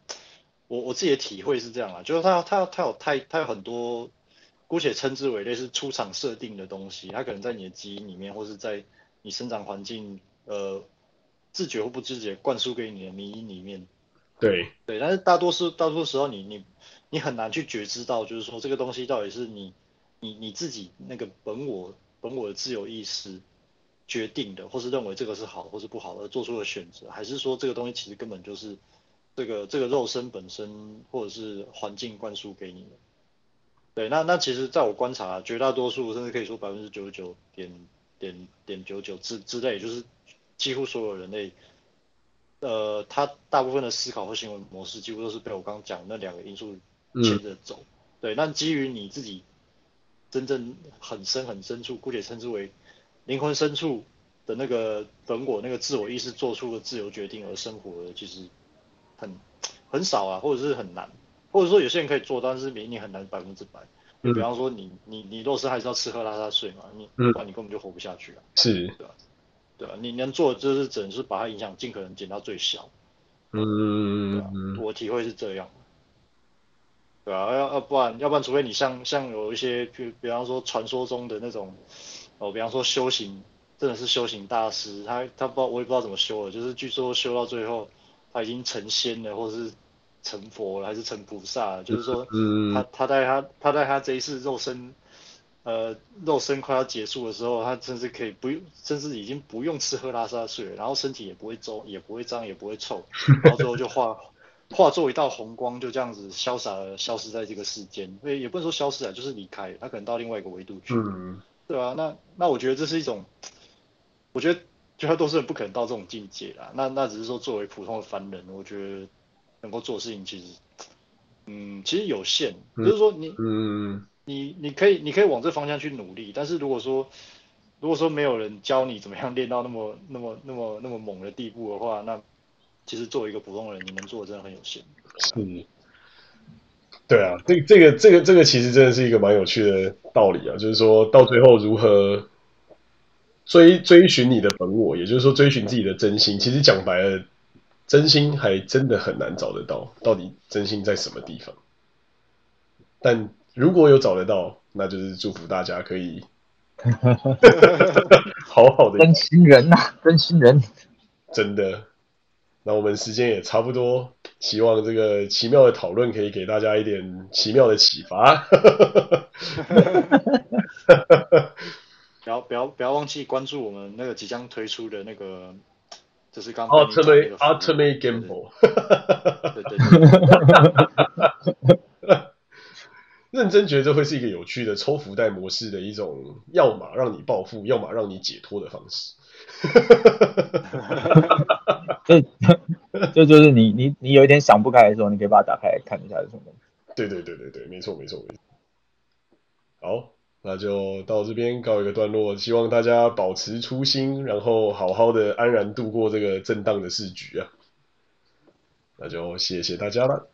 Speaker 2: 我我自己的体会是这样啊，就是它它它有太它有很多姑且称之为类似出厂设定的东西，它可能在你的基因里面，或是在你生长环境，呃，自觉或不自觉灌输给你的基因里面。
Speaker 3: 对
Speaker 2: 对，但是大多数大多数时候你，你你很难去觉知到，就是说这个东西到底是你你你自己那个本我本我的自由意识决定的，或是认为这个是好或是不好而做出的选择，还是说这个东西其实根本就是这个这个肉身本身或者是环境灌输给你的？对，那那其实在我观察，绝大多数甚至可以说百分之九十九点点点九九之之类，就是几乎所有人类。呃，他大部分的思考和行为模式几乎都是被我刚刚讲的那两个因素牵着走。嗯、对，那基于你自己真正很深很深处，姑且称之为灵魂深处的那个本我那个自我意识做出的自由决定而生活的，其实很很少啊，或者是很难，或者说有些人可以做，但是你你很难百分之百。嗯、比方说你你你若是还是要吃喝拉撒睡嘛，你不然你根本就活不下去啊。
Speaker 3: 是。
Speaker 2: 对吧？对啊，你能做的就是只能是把它影响尽可能减到最小。
Speaker 3: 嗯，
Speaker 2: 我体会是这样。对啊，要要不然要不然，除非你像像有一些，比比方说传说中的那种，哦，比方说修行，真的是修行大师，他他不知道我也不知道怎么修了，就是据说修到最后他已经成仙了，或者是成佛了，还是成菩萨了，就是说他他在他他在他这一世肉身。呃，肉身快要结束的时候，他甚至可以不用，甚至已经不用吃喝拉撒睡了，然后身体也不会皱，也不会脏，也不会臭，然后最后就化化作一道红光，就这样子潇洒的消失在这个世间。所以也不能说消失啊，就是离开，他可能到另外一个维度去，嗯、对啊，那那我觉得这是一种，我觉得绝大多数人不可能到这种境界啦。那那只是说作为普通的凡人，我觉得能够做的事情其实，嗯，其实有限，嗯、就是说你，嗯。你你可以你可以往这方向去努力，但是如果说如果说没有人教你怎么样练到那么那么那么那么猛的地步的话，那其实作为一个普通人，你能做的真的很有限。
Speaker 3: 是，对啊，这这个这个这个其实真的是一个蛮有趣的道理啊，就是说到最后如何追追寻你的本我，也就是说追寻自己的真心。其实讲白了，真心还真的很难找得到，到底真心在什么地方？但如果有找得到，那就是祝福大家可以 好好的
Speaker 1: 真心人呐、啊，真心人，
Speaker 3: 真的。那我们时间也差不多，希望这个奇妙的讨论可以给大家一点奇妙的启发。
Speaker 2: 不要不要不要忘记关注我们那个即将推出的那个，就是刚刚
Speaker 3: Ultimate Ultimate Gamble。
Speaker 2: 对对对。
Speaker 3: 认真觉得这会是一个有趣的抽福袋模式的一种，要么让你暴富，要么让你解脱的方式。
Speaker 1: 这 这就是你你你有一点想不开的时候，你可以把它打开来看一下是什么。
Speaker 3: 对对对对对，没错没错没错。好，那就到这边告一个段落，希望大家保持初心，然后好好的安然度过这个震荡的市局啊。那就谢谢大家了。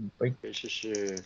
Speaker 2: 嗯，谢谢。